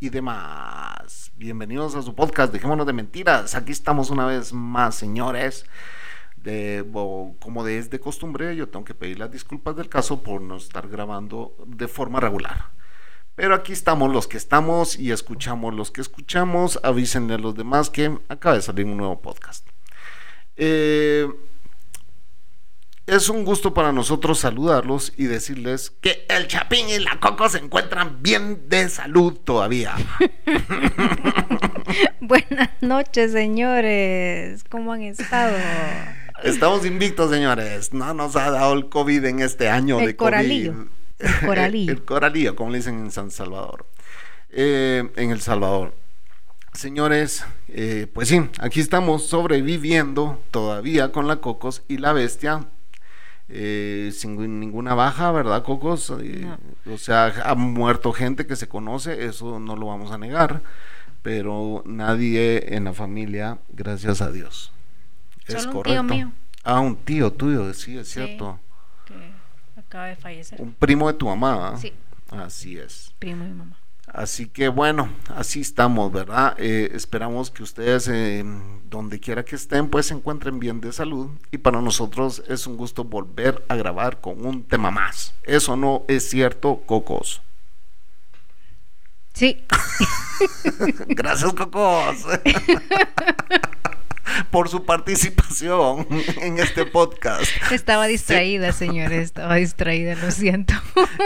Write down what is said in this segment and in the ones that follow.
y demás. Bienvenidos a su podcast, Dejémonos de Mentiras. Aquí estamos una vez más, señores. De, como de- es de costumbre, yo tengo que pedir las disculpas del caso por no estar grabando de forma regular. Pero aquí estamos los que estamos y escuchamos los que escuchamos. Avísenle a los demás que acaba de salir un nuevo podcast. Eh, es un gusto para nosotros saludarlos y decirles que el Chapín y la Coco se encuentran bien de salud todavía. Buenas noches, señores. ¿Cómo han estado? Estamos invictos, señores. No nos ha dado el COVID en este año El de coralillo. COVID. El coralillo. el coralillo, como le dicen en San Salvador. Eh, en El Salvador. Señores, eh, pues sí, aquí estamos sobreviviendo todavía con la Cocos y la Bestia. Eh, sin ninguna baja, ¿verdad, Cocos? Eh, O sea, ha muerto gente que se conoce, eso no lo vamos a negar, pero nadie en la familia, gracias a Dios. Es Solo un correcto. tío mío. Ah, un tío tuyo, sí, es Sí. cierto. Que acaba de fallecer. Un primo de tu mamá. Sí, Así es. primo y mamá. Así que bueno, así estamos, ¿verdad? Eh, esperamos que ustedes, eh, donde quiera que estén, pues se encuentren bien de salud. Y para nosotros es un gusto volver a grabar con un tema más. Eso no es cierto, Cocos. Sí, Gracias, Cocos. Por su participación en este podcast. estaba distraída, señores. Estaba distraída, lo siento.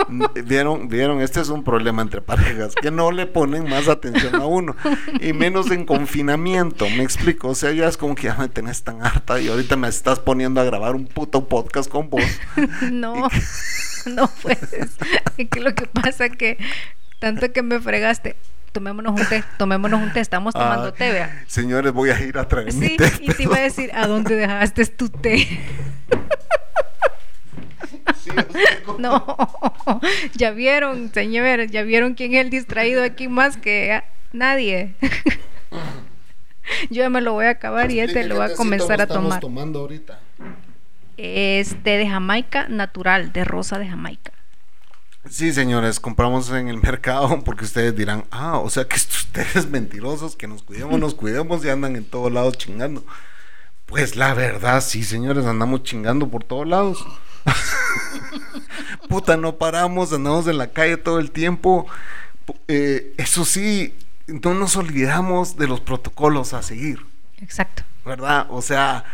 Vieron, vieron, este es un problema entre parejas, que no le ponen más atención a uno, y menos en confinamiento, me explico, o sea, ya es como que ya me tenés tan harta y ahorita me estás poniendo a grabar un puto podcast con vos. No, no puedes. Es que lo que pasa que tanto que me fregaste. Tomémonos un té, tomémonos un té. Estamos tomando Ah, té, vea. Señores, voy a ir a traer mi Sí, té, y te iba a decir, ¿a dónde dejaste tu té? Sí, No, ya vieron, señores, ya vieron quién es el distraído aquí más que a- nadie. Yo ya me lo voy a acabar y este lo voy a comenzar a tomar. tomando ahorita? Es té de Jamaica natural, de rosa de Jamaica. Sí, señores, compramos en el mercado porque ustedes dirán, ah, o sea que ustedes mentirosos, que nos cuidemos, nos cuidemos y andan en todos lados chingando. Pues la verdad, sí, señores, andamos chingando por todos lados. Puta, no paramos, andamos en la calle todo el tiempo. Eh, eso sí, no nos olvidamos de los protocolos a seguir, Exacto. ¿verdad? O sea,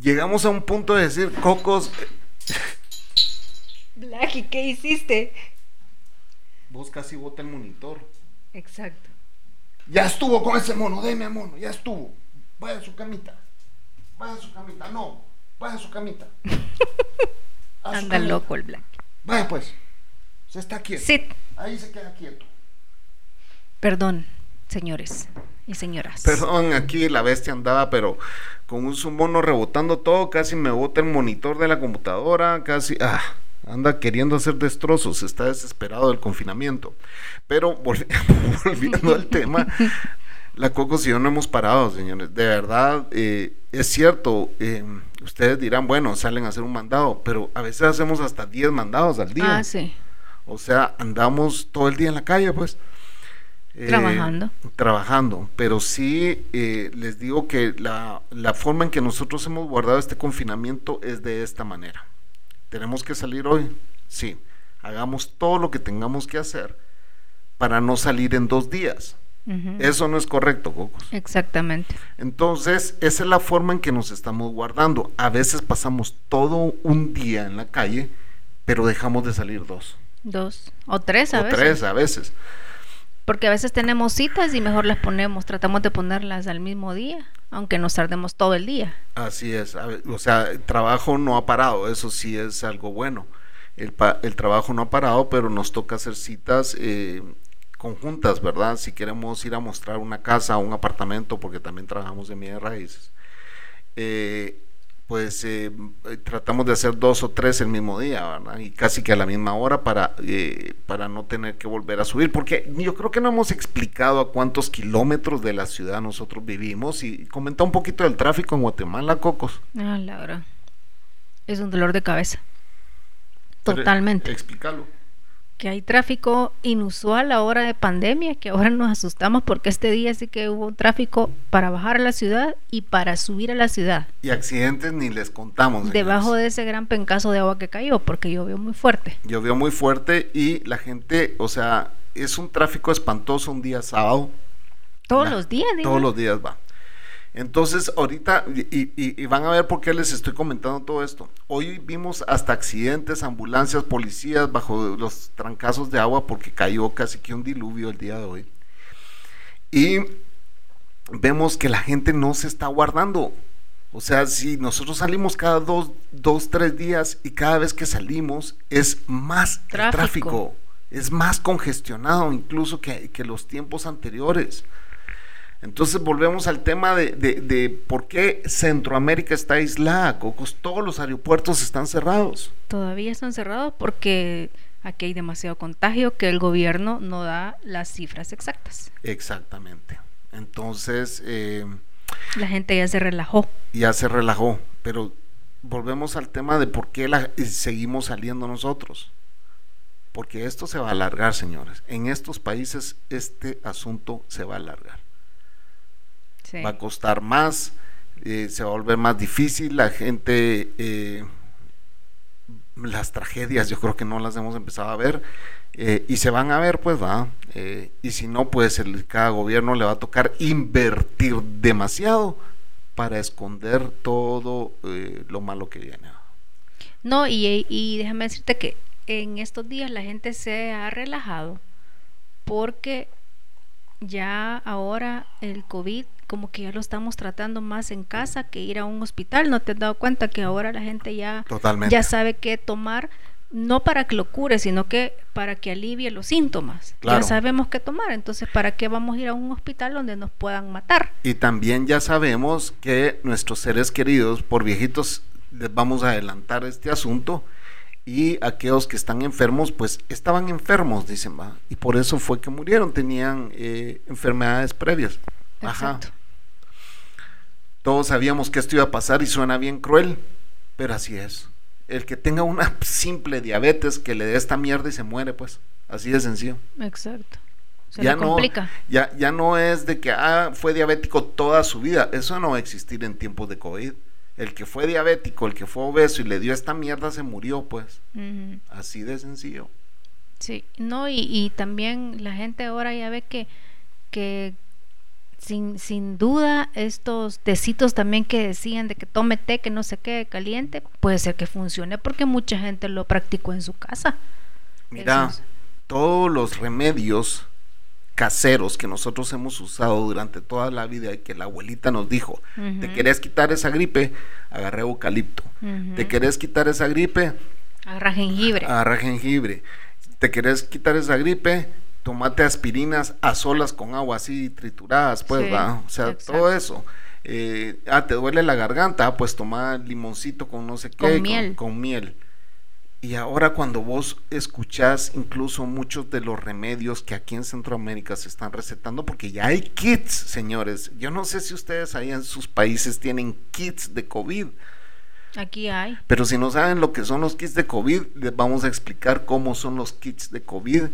llegamos a un punto de decir, Cocos, Blacky, ¿qué hiciste? vos casi bota el monitor. Exacto. Ya estuvo con ese mono, deme mono, ya estuvo. Vaya a su camita. Vaya a su camita, no. Vaya a su camita. A su Anda camita. loco el Blacky. Vaya pues. Se está quieto. Sí, Ahí se queda quieto. perdón, señores y señoras. Perdón, aquí la bestia andaba, pero con un su mono rebotando todo, casi me bota el monitor de la computadora, casi. Ah, anda queriendo hacer destrozos, está desesperado del confinamiento. Pero volvi- volviendo al tema, la Cocos y yo no hemos parado, señores. De verdad, eh, es cierto, eh, ustedes dirán, bueno, salen a hacer un mandado, pero a veces hacemos hasta 10 mandados al día. Ah, sí. O sea, andamos todo el día en la calle, pues. Eh, Trabajando. Trabajando. Pero sí, eh, les digo que la, la forma en que nosotros hemos guardado este confinamiento es de esta manera. Tenemos que salir hoy. Sí. Hagamos todo lo que tengamos que hacer para no salir en dos días. Eso no es correcto, Cocos. Exactamente. Entonces, esa es la forma en que nos estamos guardando. A veces pasamos todo un día en la calle, pero dejamos de salir dos. Dos o tres a o veces. tres a veces. Porque a veces tenemos citas y mejor las ponemos, tratamos de ponerlas al mismo día, aunque nos tardemos todo el día. Así es, o sea, el trabajo no ha parado, eso sí es algo bueno. El, trabajo no ha parado, pero nos toca hacer citas eh, conjuntas, ¿verdad? Si queremos ir a mostrar una casa un apartamento, porque también trabajamos en bienes raíces. eh, pues eh, tratamos de hacer dos o tres el mismo día, ¿verdad? Y casi que a la misma hora para, eh, para no tener que volver a subir, porque yo creo que no hemos explicado a cuántos kilómetros de la ciudad nosotros vivimos y comenta un poquito del tráfico en Guatemala, Cocos. Ah, la verdad. Es un dolor de cabeza. Pero, Totalmente. Explícalo. Que hay tráfico inusual ahora de pandemia, que ahora nos asustamos porque este día sí que hubo tráfico para bajar a la ciudad y para subir a la ciudad, Y accidentes ni les contamos. debajo de ese gran pencazo de agua que cayó, porque llovió muy fuerte. Llovió muy fuerte y la gente, o sea, es un tráfico espantoso un día sábado. Todos La- los días, digo. Todos los días va. Entonces, ahorita, y, y- y van a ver por qué les estoy comentando todo esto. Hoy vimos hasta accidentes, ambulancias, policías bajo los trancazos de agua porque cayó casi que un diluvio el día de hoy. Y vemos que la gente no se está guardando. O sea, si nosotros salimos cada dos, dos tres días y cada vez que salimos es más el Tráfico. tráfico, es más congestionado incluso que, que los tiempos anteriores. Entonces volvemos al tema de, de- de por qué Centroamérica está aislada, Cocos. Todos los aeropuertos están cerrados. Todavía están cerrados porque aquí hay demasiado contagio que el gobierno no da las cifras exactas. Exactamente. Entonces eh, La gente ya se relajó. ya se relajó. Pero volvemos al tema de por qué la- eh, seguimos saliendo nosotros. Porque esto se va a alargar, señores. En estos países este asunto se va a alargar. Sí. va a costar más, eh, se va a volver más difícil, la gente, eh, las tragedias yo creo que no las hemos empezado a ver eh, y se van a ver pues va, y si no pues el, cada gobierno le va a tocar invertir demasiado para esconder todo lo malo que viene. No, y, y déjame decirte que en estos días la gente se ha relajado porque ya ahora el COVID como que ya lo estamos tratando más en casa que ir a un hospital. ¿No te has dado cuenta que ahora la gente ya, Totalmente. ya sabe qué tomar? No para que lo cure, sino que para que alivie los síntomas. Claro. Ya sabemos qué tomar. Entonces, ¿para qué vamos a ir a un hospital donde nos puedan matar? Y también ya sabemos que nuestros seres queridos, por viejitos, les vamos a adelantar este asunto. Y aquellos que están enfermos, pues estaban enfermos, dicen, va. Y por eso fue que murieron, tenían eh, enfermedades previas. Ajá. Todos sabíamos que esto iba a pasar y suena bien cruel, pero así es. El que tenga una simple diabetes, que le dé esta mierda y se muere, pues. Así de sencillo. Exacto. Se ya no, complica. ya, ya no es de que ah, fue diabético toda su vida. Eso no va a existir en tiempos de COVID. El que fue diabético, el que fue obeso y le dio esta mierda se murió, pues. Así de sencillo. Sí, no, y, y también la gente ahora ya ve que, que sin, sin duda estos tecitos también que decían de que tome té, que no se quede caliente, puede ser que funcione porque mucha gente lo practicó en su casa. Mira, es. todos los remedios caseros que nosotros hemos usado durante toda la vida y que la abuelita nos dijo, te querés quitar esa gripe, agarré eucalipto. Te querés quitar esa gripe, Agarra jengibre. agarra jengibre. Te querés quitar esa gripe, tomate aspirinas a solas con agua así trituradas, pues, Sí, ¿va? O sea, exacto. todo eso. Eh, ah, te duele la garganta, ah, pues toma limoncito con no sé qué, Con miel. con miel. Y ahora cuando vos escuchás incluso muchos de los remedios que aquí en Centroamérica se están recetando, porque ya hay kits, señores. Yo no sé si ustedes ahí en sus países tienen kits de COVID. Aquí hay. Pero si no saben lo que son los kits de COVID, les vamos a explicar cómo son los kits de COVID.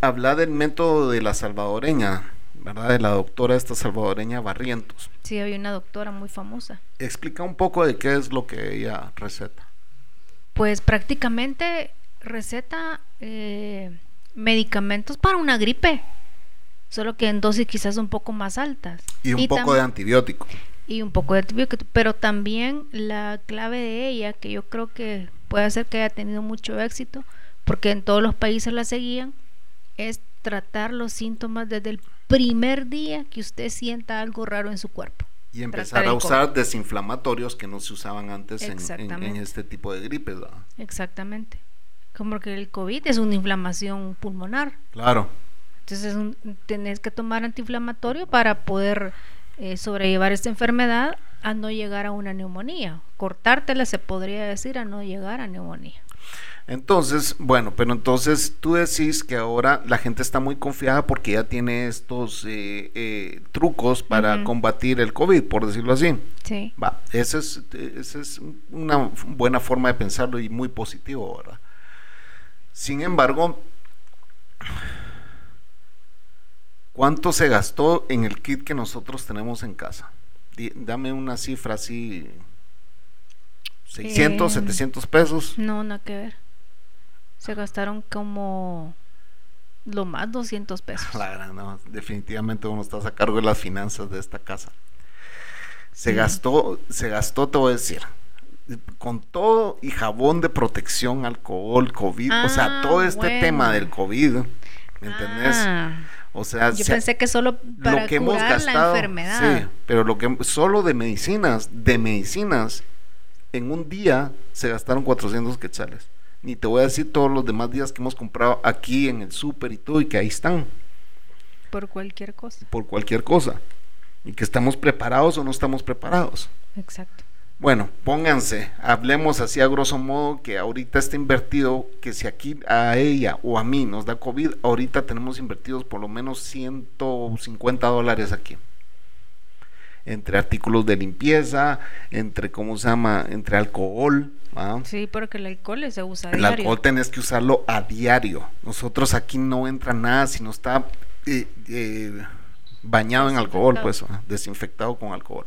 Habla del método de la salvadoreña, ¿verdad? De la doctora esta salvadoreña Barrientos. Sí, había una doctora muy famosa. Explica un poco de qué es lo que ella receta. Pues prácticamente receta eh, medicamentos para una gripe, solo que en dosis quizás un poco más altas. Y un poco de antibiótico. y un poco de antibiótico, pero también la clave de ella, que yo creo que puede hacer que haya tenido mucho éxito, porque en todos los países la seguían, es tratar los síntomas desde el primer día que usted sienta algo raro en su cuerpo. Y empezar a usar desinflamatorios que no se usaban antes en- en, en Exactamente. este tipo de gripes. ¿verdad? Exactamente. Como que el COVID es una inflamación pulmonar. Claro. Entonces un- tenés que tomar antiinflamatorio para poder eh, sobrellevar esta enfermedad a no llegar a una neumonía. Cortártela se podría decir a no llegar a neumonía. Entonces, bueno, pero entonces tú decís que ahora la gente está muy confiada porque ya tiene estos eh, eh, trucos para combatir el COVID, por decirlo así. Sí. Va, esa es, esa es una buena forma de pensarlo y muy positivo, ¿verdad? Sin embargo, ¿cuánto se gastó en el kit que nosotros tenemos en casa? Dame una cifra así, 600, 700 pesos. No, nada que ver. Se gastaron como lo más 200 pesos. Claro, no, definitivamente uno está a cargo de las finanzas de esta casa. Se gastó, se gastó, te voy a decir, con todo y jabón de protección, alcohol, COVID, o sea, ah, todo este tema del COVID, ¿me entendés? Ah. o sea, yo pensé que solo para lo que hemos gastado, la enfermedad. Sí, pero lo que solo de medicinas, de medicinas, en un día se gastaron 400 quetzales ni te voy a decir todos los demás días que hemos comprado aquí en el súper y todo, y que ahí están. Por cualquier cosa. Por cualquier cosa. Y que estamos preparados o no estamos preparados. Exacto. Bueno, pónganse, hablemos así a grosso modo que ahorita está invertido, que si aquí a ella o a mí nos da COVID, ahorita tenemos invertidos por lo menos 150 dólares aquí entre artículos de limpieza, entre, ¿cómo se llama? Entre alcohol. Sí, porque el alcohol se usa a el diario. El alcohol tenés que usarlo a diario. Nosotros aquí no entra nada si no está eh, eh, bañado en alcohol, pues, desinfectado con alcohol.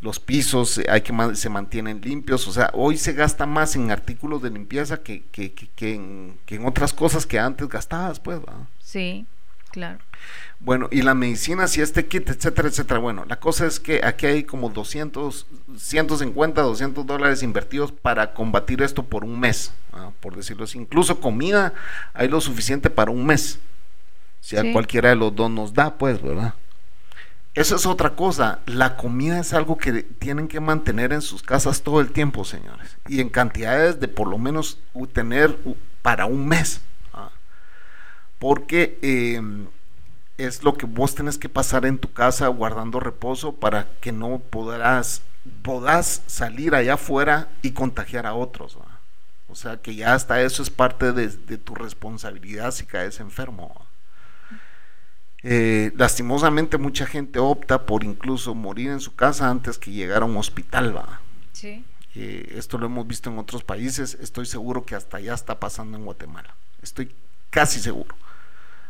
Los pisos eh, hay que se mantienen limpios, o sea, hoy se gasta más en artículos de limpieza que, que, que, en, que en, otras cosas que antes gastabas, pues. Sí, claro. Bueno, y la medicina, si este kit, etcétera, etcétera. Bueno, la cosa es que aquí hay como 200, 150, 200 dólares invertidos para combatir esto por un mes, por decirlo así. Incluso comida hay lo suficiente para un mes. Si a cualquiera de los dos nos da, pues, ¿verdad? Eso es otra cosa. La comida es algo que tienen que mantener en sus casas todo el tiempo, señores. Y en cantidades de por lo menos tener para un mes. Porque eh, es lo que vos tenés que pasar en tu casa guardando reposo para que no podrás, podás salir allá afuera y contagiar a otros. O sea que ya hasta eso es parte de, tu responsabilidad si caes enfermo. Eh, lastimosamente mucha gente opta por incluso morir en su casa antes que llegar a un hospital. ¿va? Sí. Eh, esto lo hemos visto en otros países, estoy seguro que hasta allá está pasando en Guatemala. Estoy casi seguro.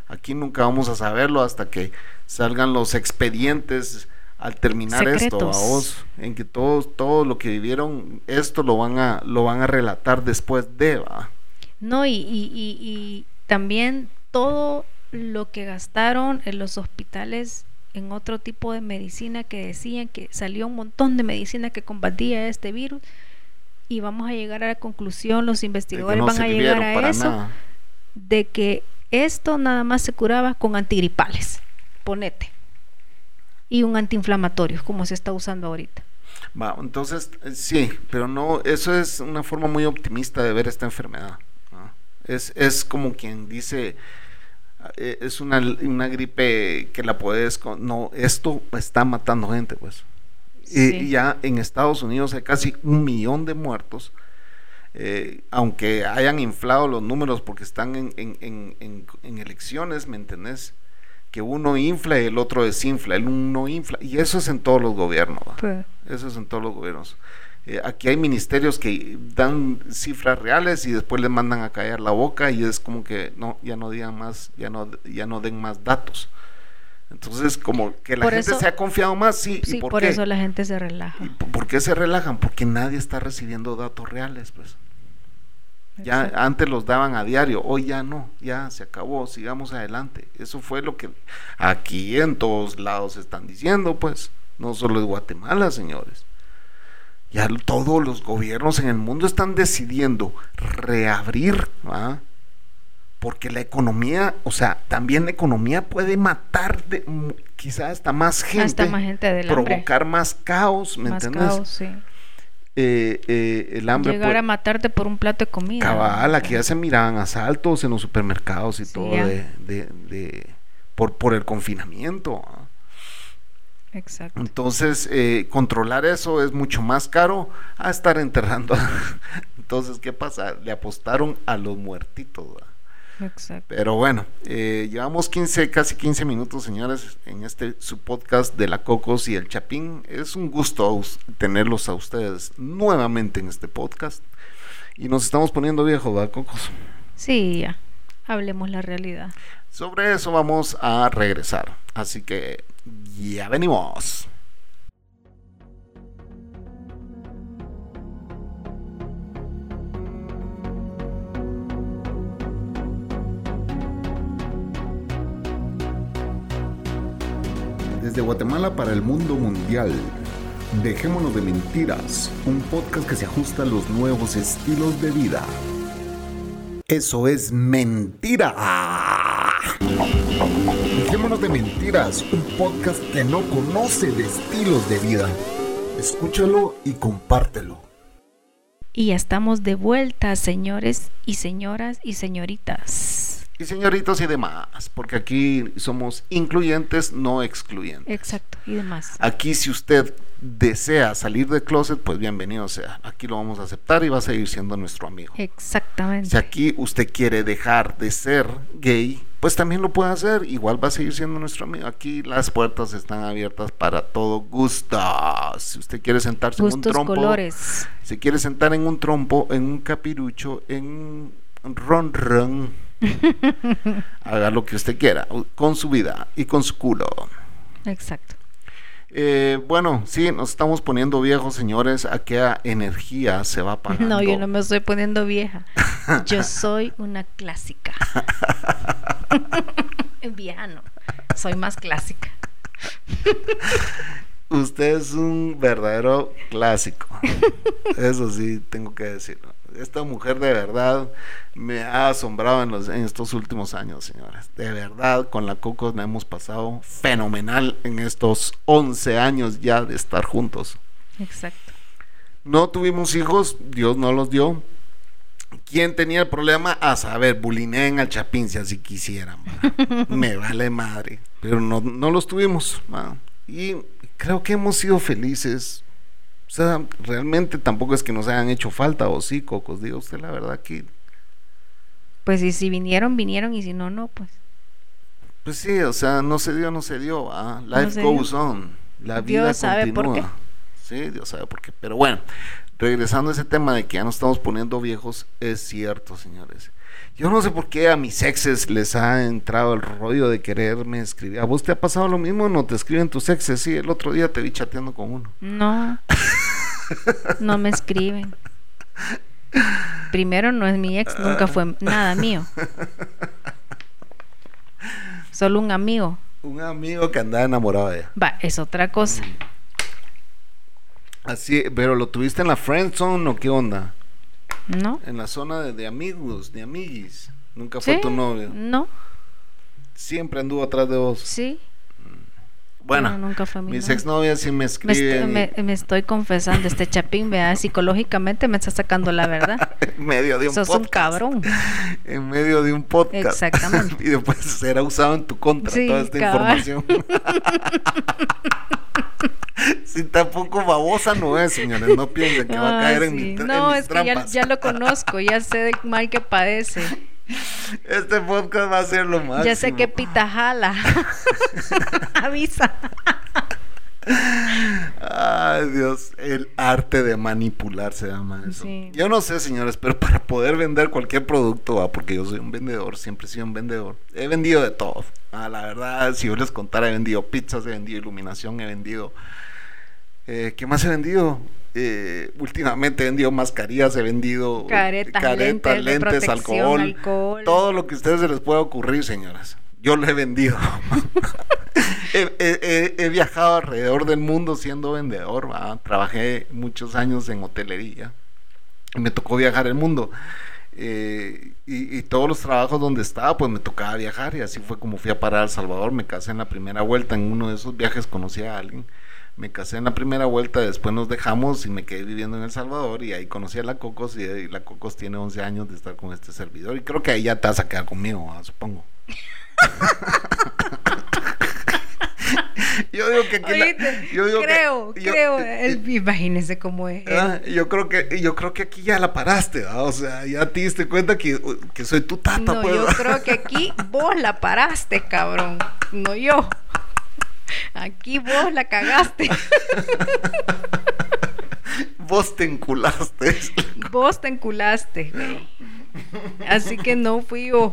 Aquí nunca vamos a saberlo hasta que salgan los expedientes al terminar esto, a vos, en que todos todo lo que vivieron esto lo van a lo van a relatar después de, ¿va? No, y, y, y, también todo lo que gastaron en los hospitales en otro tipo de medicina que decían que salió un montón de medicina que combatía este virus y vamos a llegar a la conclusión, los investigadores van a llegar a eso, de que esto nada más se curaba con antigripales, ponete. Y un antiinflamatorio, como se está usando ahorita. Va, entonces, eh, sí, pero no, eso es una forma muy optimista de ver esta enfermedad. Es, es como quien dice, eh, es una, una, gripe que la puedes, no, esto está matando gente, pues. Y ya en Estados Unidos hay casi un millón de muertos eh, aunque hayan inflado los números porque están en, en, en, elecciones, ¿me entendés? Que uno infla y el otro desinfla, el uno infla, y eso es en todos los gobiernos, eso es en todos los gobiernos. Eh, aquí hay ministerios que dan cifras reales y después les mandan a callar la boca y es como que no, ya no digan más, ya no, ya no den más datos. Entonces, como que la gente se ha confiado más, sí. Sí, por, eso la gente se relaja. por qué se relajan? Porque nadie está recibiendo datos reales, pues. Ya antes los daban a diario, hoy ya no, ya se acabó, sigamos adelante. Eso fue lo que aquí en todos lados están diciendo, pues, no solo de Guatemala, señores. Ya todos los gobiernos en el mundo están decidiendo reabrir, ¿ah? porque la economía, o sea, también la economía puede matar de, quizás hasta más gente, más gente provocar más caos, ¿me más Caos, sí. Eh, eh, el hambre. Llegar a matarte por un plato de comida. Cabal, aquí ya se miraban asaltos en los supermercados y todo de, de, por, por el confinamiento. Exacto. Entonces, eh, controlar eso es mucho más caro a estar enterrando. Entonces, ¿qué pasa? Le apostaron a los muertitos. Pero bueno, eh, llevamos 15, casi 15 minutos, señores, en este su podcast de la Cocos y el Chapín. Es un gusto us- tenerlos a ustedes nuevamente en este podcast. Y nos estamos poniendo viejos, ¿verdad, Cocos? Sí, ya. Hablemos la realidad. Sobre eso vamos a regresar. Así que ya venimos. Desde Guatemala para el mundo mundial. Dejémonos de mentiras, un podcast que se ajusta a los nuevos estilos de vida. Eso es mentira. Dejémonos de mentiras, un podcast que no conoce de estilos de vida. Escúchalo y compártelo. Y ya estamos de vuelta, señores y señoras y señoritas. Y señoritos y demás, porque aquí somos incluyentes, no excluyentes. Exacto, y demás. Aquí si usted desea salir del closet, pues bienvenido sea. Aquí lo vamos a aceptar y va a seguir siendo nuestro amigo. Exactamente. Si aquí usted quiere dejar de ser gay, pues también lo puede hacer. Igual va a seguir siendo nuestro amigo. Aquí las puertas están abiertas para todo gusto. Si usted quiere sentarse en un trompo, colores. si quiere sentar en un trompo, en un capirucho, en un ron ron, haga lo que usted quiera, con su vida y con su culo. Exacto. Eh, bueno, sí, nos estamos poniendo viejos, señores. ¿A qué energía se va pagando? No, yo no me estoy poniendo vieja. Yo soy una clásica. vieja no. Soy más clásica. Usted es un verdadero clásico. Eso sí, tengo que decirlo. Esta mujer de verdad me ha asombrado en, los, en estos últimos años, señores. De verdad, con la Coco la hemos pasado fenomenal en estos 11 años ya de estar juntos. Exacto. No tuvimos hijos, Dios no los dio. ¿Quién tenía el problema? A saber, bulineen al Chapín si así quisieran. Me vale madre. Pero no, no los tuvimos. Y creo que hemos sido felices. O sea, realmente tampoco es que nos hayan hecho falta, o sí, Cocos. Diga usted la verdad que, Pues y si vinieron, vinieron y si no, no, pues. pues sí, o sea, no se dio, no se dio. ¿va? Life goes on. La vida Dios sabe por continúa. Sí, Dios sabe por qué. Pero bueno, regresando a ese tema de que ya nos estamos poniendo viejos, es cierto, señores. Yo no sé por qué a mis exes les ha entrado el rollo de quererme escribir. ¿A vos te ha pasado lo mismo? ¿No te escriben tus exes? Sí, el otro día te vi chateando con uno. No. No me escriben. Primero no es mi ex, nunca fue nada mío. Solo un amigo. Un amigo que andaba enamorado de ella. Va, es otra cosa. Así, pero lo tuviste en la friend zone o qué onda? ¿No? En la zona de, de amigos, de amiguis. Nunca fue ¿Sí? tu novio. No, Siempre anduvo atrás de vos. sí. Bueno, No, nunca fue mi mis novio. exnovias sí me escriben. me- me estoy confesando, este chapín, vea, psicológicamente me está sacando la verdad. en medio de un Sos un podcast. cabrón. En medio de un podcast. Exactamente. y después será usado en tu contra Sí, toda esta cabal. información. si tampoco babosa no es, señores. No piensen que va a caer en, mi, en No, mis es que ya, lo conozco, ya sé del mal que padece. Este podcast va a ser lo máximo. Ya sé que pita jala. Avisa. Ay, Dios, el arte de manipular se llama eso. Sí. Yo no sé, señores, pero para poder vender cualquier producto, ah, porque yo soy un vendedor, siempre he sido un vendedor. He vendido de todo. Ah, la verdad, si yo les contara, he vendido pizzas, he vendido iluminación, he vendido. Eh, ¿Qué más he vendido? Eh, últimamente he vendido mascarillas, he vendido Caretas, lentes de protección, alcohol, alcohol. todo lo que a ustedes se les pueda ocurrir, señoras. Yo lo he vendido. he, he- he- he viajado alrededor del mundo siendo vendedor. ¿va? Trabajé muchos años en hotelería. Y me tocó viajar el mundo. Eh, y, y todos los trabajos donde estaba, pues me tocaba viajar. Y así fue como fui a parar a El Salvador. Me casé en la primera vuelta. En uno de esos viajes conocí a alguien. Me casé en la primera vuelta, después nos dejamos y me quedé viviendo en El Salvador y ahí conocí a la Cocos y, y la Cocos tiene 11 años de estar con este servidor y creo que ahí ya te vas a quedar conmigo, ah, supongo. Yo digo que aquí la- yo digo que- creo, yo- creo. él- imagínense cómo es. Ah, yo creo que yo creo que aquí ya la paraste, ¿verdad? o sea, ya te diste cuenta que, que soy tu tata, No, pues. yo creo que aquí vos la paraste, cabrón. No yo. Aquí vos la cagaste. Vos te enculaste. Vos te enculaste, güey. Así que no fui yo.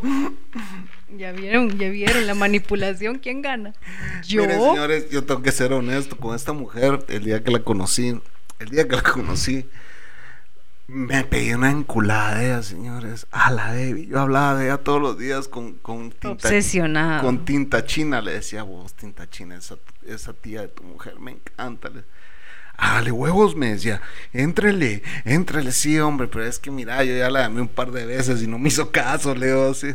Ya vieron, ya vieron la manipulación, ¿quién gana? Yo. Señores, yo tengo que ser honesto con esta mujer. El día que la conocí, el día que la conocí, me pegué una enculada de ella, señores. A la baby. Yo hablaba de ella todos los días con, con tinta. Obsesionado. Con tinta china. Le decía, vos, tinta china, esa, esa tía de tu mujer, me encanta. Le- Hágale huevos, me decía. Éntrele, éntrele, sí, hombre, pero es que mira, yo ya la llamé un par de veces y no me hizo caso, le digo así.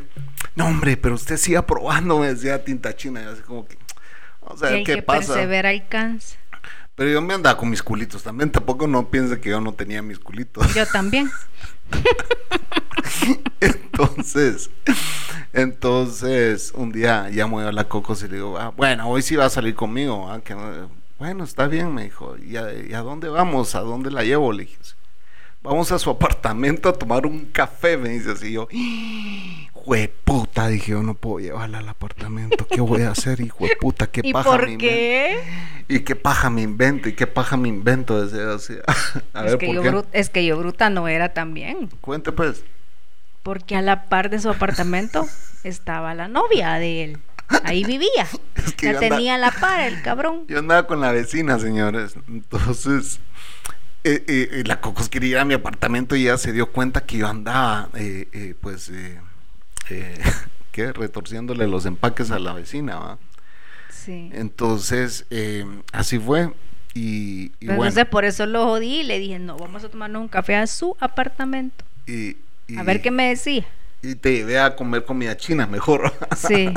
No, hombre, pero usted siga probando, me decía tinta china. Y así como que, o sea, el ¿qué que pasa? persevera alcanza. Pero yo me andaba con mis culitos también. Tampoco no piense que yo no tenía mis culitos. Yo también. Entonces, entonces, un día llamo yo a la Cocos y le digo, ah, bueno, hoy sí va a salir conmigo. ah, que no- bueno, está bien, me dijo. ¿Y a, y a dónde vamos? ¿A dónde la llevo? Le dije. Vamos a su apartamento a tomar un café, me dice así. Yo, puta, dije yo, no puedo llevarla al apartamento. ¿Qué voy a hacer, hijo de puta? ¿Qué ¿Y paja por me invento? qué? ¿Y qué paja me invento? ¿Y qué paja me invento? Decía así. A es, que ¿por yo qué? bru- es que yo bruta no era también. Cuente pues. Porque a la par de su apartamento estaba la novia de él. Ahí vivía. Es que la tenía a la par el cabrón. Yo andaba con la vecina, señores. Entonces, eh, eh, eh, la Cocos quería ir a mi apartamento y ella se dio cuenta que yo andaba, eh, pues, eh, ¿qué? Retorciéndole los empaques a la vecina, ¿va? Sí. Entonces, eh, así fue. Y, bueno. Entonces por eso lo jodí y le dije, no, vamos a tomarnos un café a su apartamento. y, y- A ver qué me decía. Y te llevé a comer comida china mejor. Sí.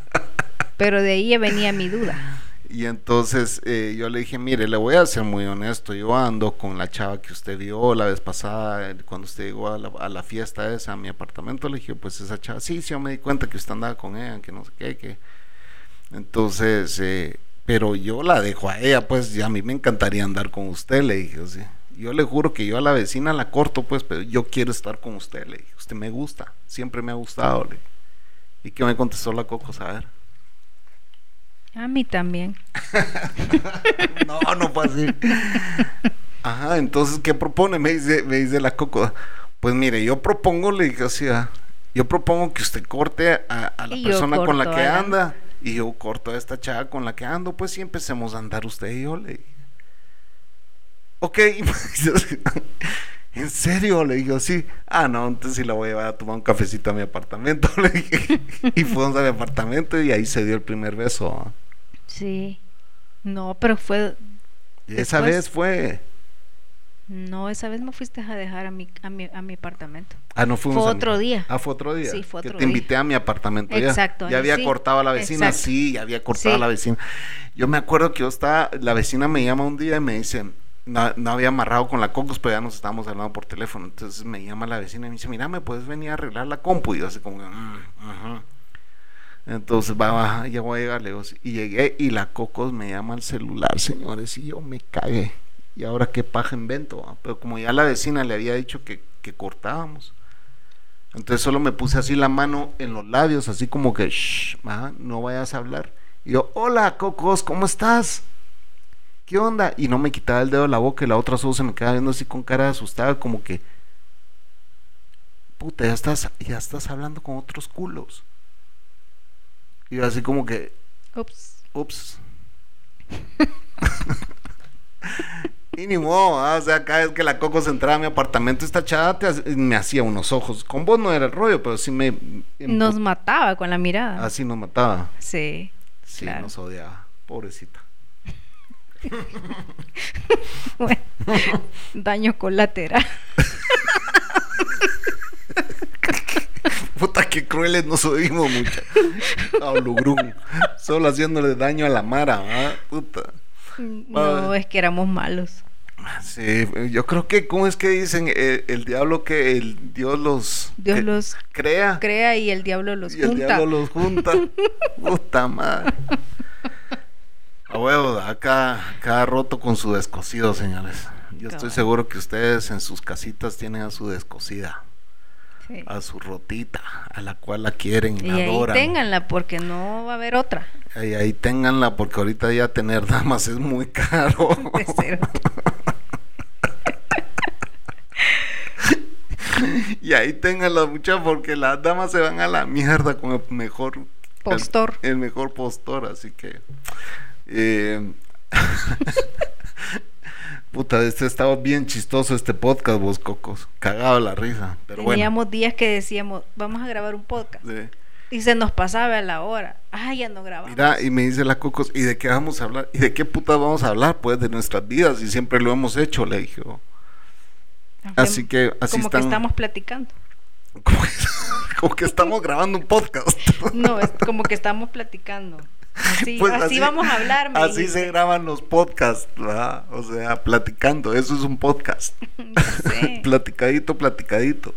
Pero de ahí venía mi duda. Y entonces eh, yo le dije, mire, le voy a ser muy honesto, yo ando con la chava que usted vio la vez pasada, eh, cuando usted llegó a la, a la fiesta esa, a mi apartamento, le dije, pues esa chava, sí, sí, yo me di cuenta que usted andaba con ella, que no sé qué, que... Entonces, eh, pero yo la dejo a ella, pues, y a mí me encantaría andar con usted, le dije, sea, yo le juro que yo a la vecina la corto, pues, pero yo quiero estar con usted, le dije, usted me gusta, siempre me ha gustado, le dije. ¿Y qué me contestó la Coco, a ver? A mí también. No, no fue así. Ajá, entonces, ¿qué propone? Me dice, me dice la Coco. Pues mire, yo propongo, le dije así, ah, yo propongo que usted corte a, a la Y persona con la que la- anda. Y yo corto a esta chava con la que ando, pues sí empecemos a andar usted y yo, le dije. Ok, ¿en serio? Le digo, sí. Ah, no, entonces sí la voy a llevar a tomar un cafecito a mi apartamento, le dije. Y fuimos a mi apartamento y ahí se dio el primer beso. Sí. No, pero fue... Esa Después- vez fue... No, esa vez me fuiste a dejar a mi, a mi, a mi apartamento. Ah, no fuimos. Fue a mi- otro día. Ah, fue otro día. Sí, fue que otro te día. invité a mi apartamento ya. Exacto, Ya ahí había sí. cortado a la vecina, Exacto. sí, ya había cortado a la vecina. Yo me acuerdo que yo estaba, la vecina me llama un día y me dice, no, no había amarrado con la Cocos, pero ya nos estábamos hablando por teléfono. Entonces me llama la vecina y me dice, mira, ¿me puedes venir a arreglar la compu? Y yo así como, que, "Mm, ajá". Entonces va, va, ya voy a llegar lejos. Y llegué y la Cocos me llama al celular, señores, y yo me cagué. Y ahora qué paja invento, va? pero como ya la vecina le había dicho que, que cortábamos. Entonces solo me puse así la mano en los labios, así como que, "Shh, va, no vayas a hablar. Y yo, hola Cocos, ¿cómo estás? ¿Qué onda? Y no me quitaba el dedo de la boca y la otra solo se me quedaba viendo así con cara asustada, como que, puta, ya estás, ya estás hablando con otros culos. Y yo así como que, Ups. ups. y ni modo, ¿ah? o sea, cada vez que la Coco se entraba a mi apartamento, esta chava te me hacía unos ojos. Con vos no era el rollo, pero sí me... Nos mataba con la mirada. Así nos mataba. Sí. Sí, Claro. nos odiaba. Pobrecita. Bueno, daño colateral. Puta, qué crueles nos oímos, mucha. Pablo Grum. Solo haciéndole daño a la Mara, ¿va? Puta. No, es que éramos malos. Sí, yo creo que, ¿cómo es que dicen? El, el diablo que el Dios los Dios que- los crea crea y el diablo los y el junta. diablo los junta. Puta madre. A huevo, acá, cada roto con su descosido, señores. Yo estoy seguro que ustedes en sus casitas tienen a su descosida, Sí. a su rotita, a la cual la quieren y, Y la ahí adoran. ténganla porque no va a haber otra. Ahí, ahí ténganla porque ahorita ya tener damas es muy caro. Y ahí ténganla mucha porque las damas se van a la mierda con el mejor Postor. El, el mejor postor, así que eh, Puta, este estaba bien chistoso este podcast, vos cocos. Cagado la risa, pero bueno. Teníamos días que decíamos, vamos a grabar un podcast. Sí. Y se nos pasaba la hora. Ah, ya no grabamos. Mira, y me dice la Cocos, ¿y de qué vamos a hablar? ¿Y de qué putas vamos a hablar? Pues de nuestras vidas, y siempre lo hemos hecho, le dije. Aunque- Así que así como están. que estamos platicando. Como que, como que estamos grabando un podcast. No, es como que estamos platicando. Así, Pues así, vamos a hablar. Así dijiste. se graban los podcasts, ¿verdad? O sea, platicando, eso es un podcast. Platicadito, platicadito.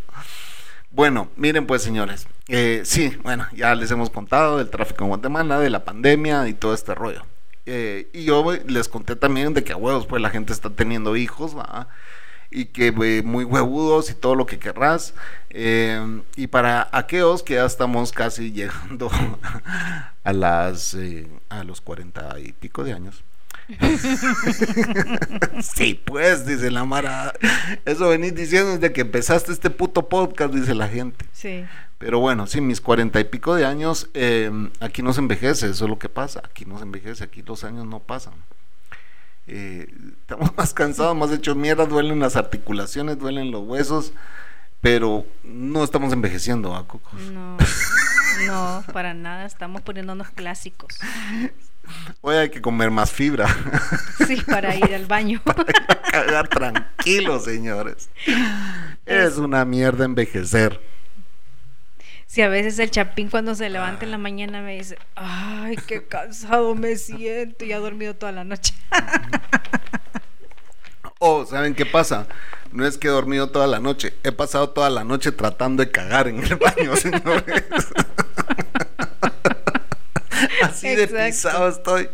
Bueno, miren pues señores, eh, sí, bueno, ya les hemos contado del tráfico en Guatemala, de la pandemia y todo este rollo. Eh, y yo eh, les conté también de que a huevos pues la gente está teniendo hijos, ¿va? Y que eh, muy huevudos y todo lo que querrás. Eh, y para aquellos que ya estamos casi llegando a las eh, a los cuarenta y pico de años. sí, pues, dice la Mara. Eso venís diciendo desde que empezaste este puto podcast, dice la gente. Sí. Pero bueno, sí, mis cuarenta y pico de años, aquí no se envejece, eso es lo que pasa. Aquí no se envejece, aquí los años no pasan. Eh, estamos más cansados, más hechos mierda, duelen las articulaciones, duelen los huesos, pero no estamos envejeciendo, ¿a Cocos? No, no, para nada. Estamos poniéndonos clásicos. Hoy hay que comer más fibra. Sí, para ir al baño. Cagar tranquilo, señores. Es una mierda envejecer. Si a veces el chapín cuando se levanta en la mañana me dice, ay, qué cansado me siento y ha dormido toda la noche. Oh, ¿saben qué pasa? No es que he dormido toda la noche, he pasado toda la noche tratando de cagar en el baño, señores. Así de pisado estoy.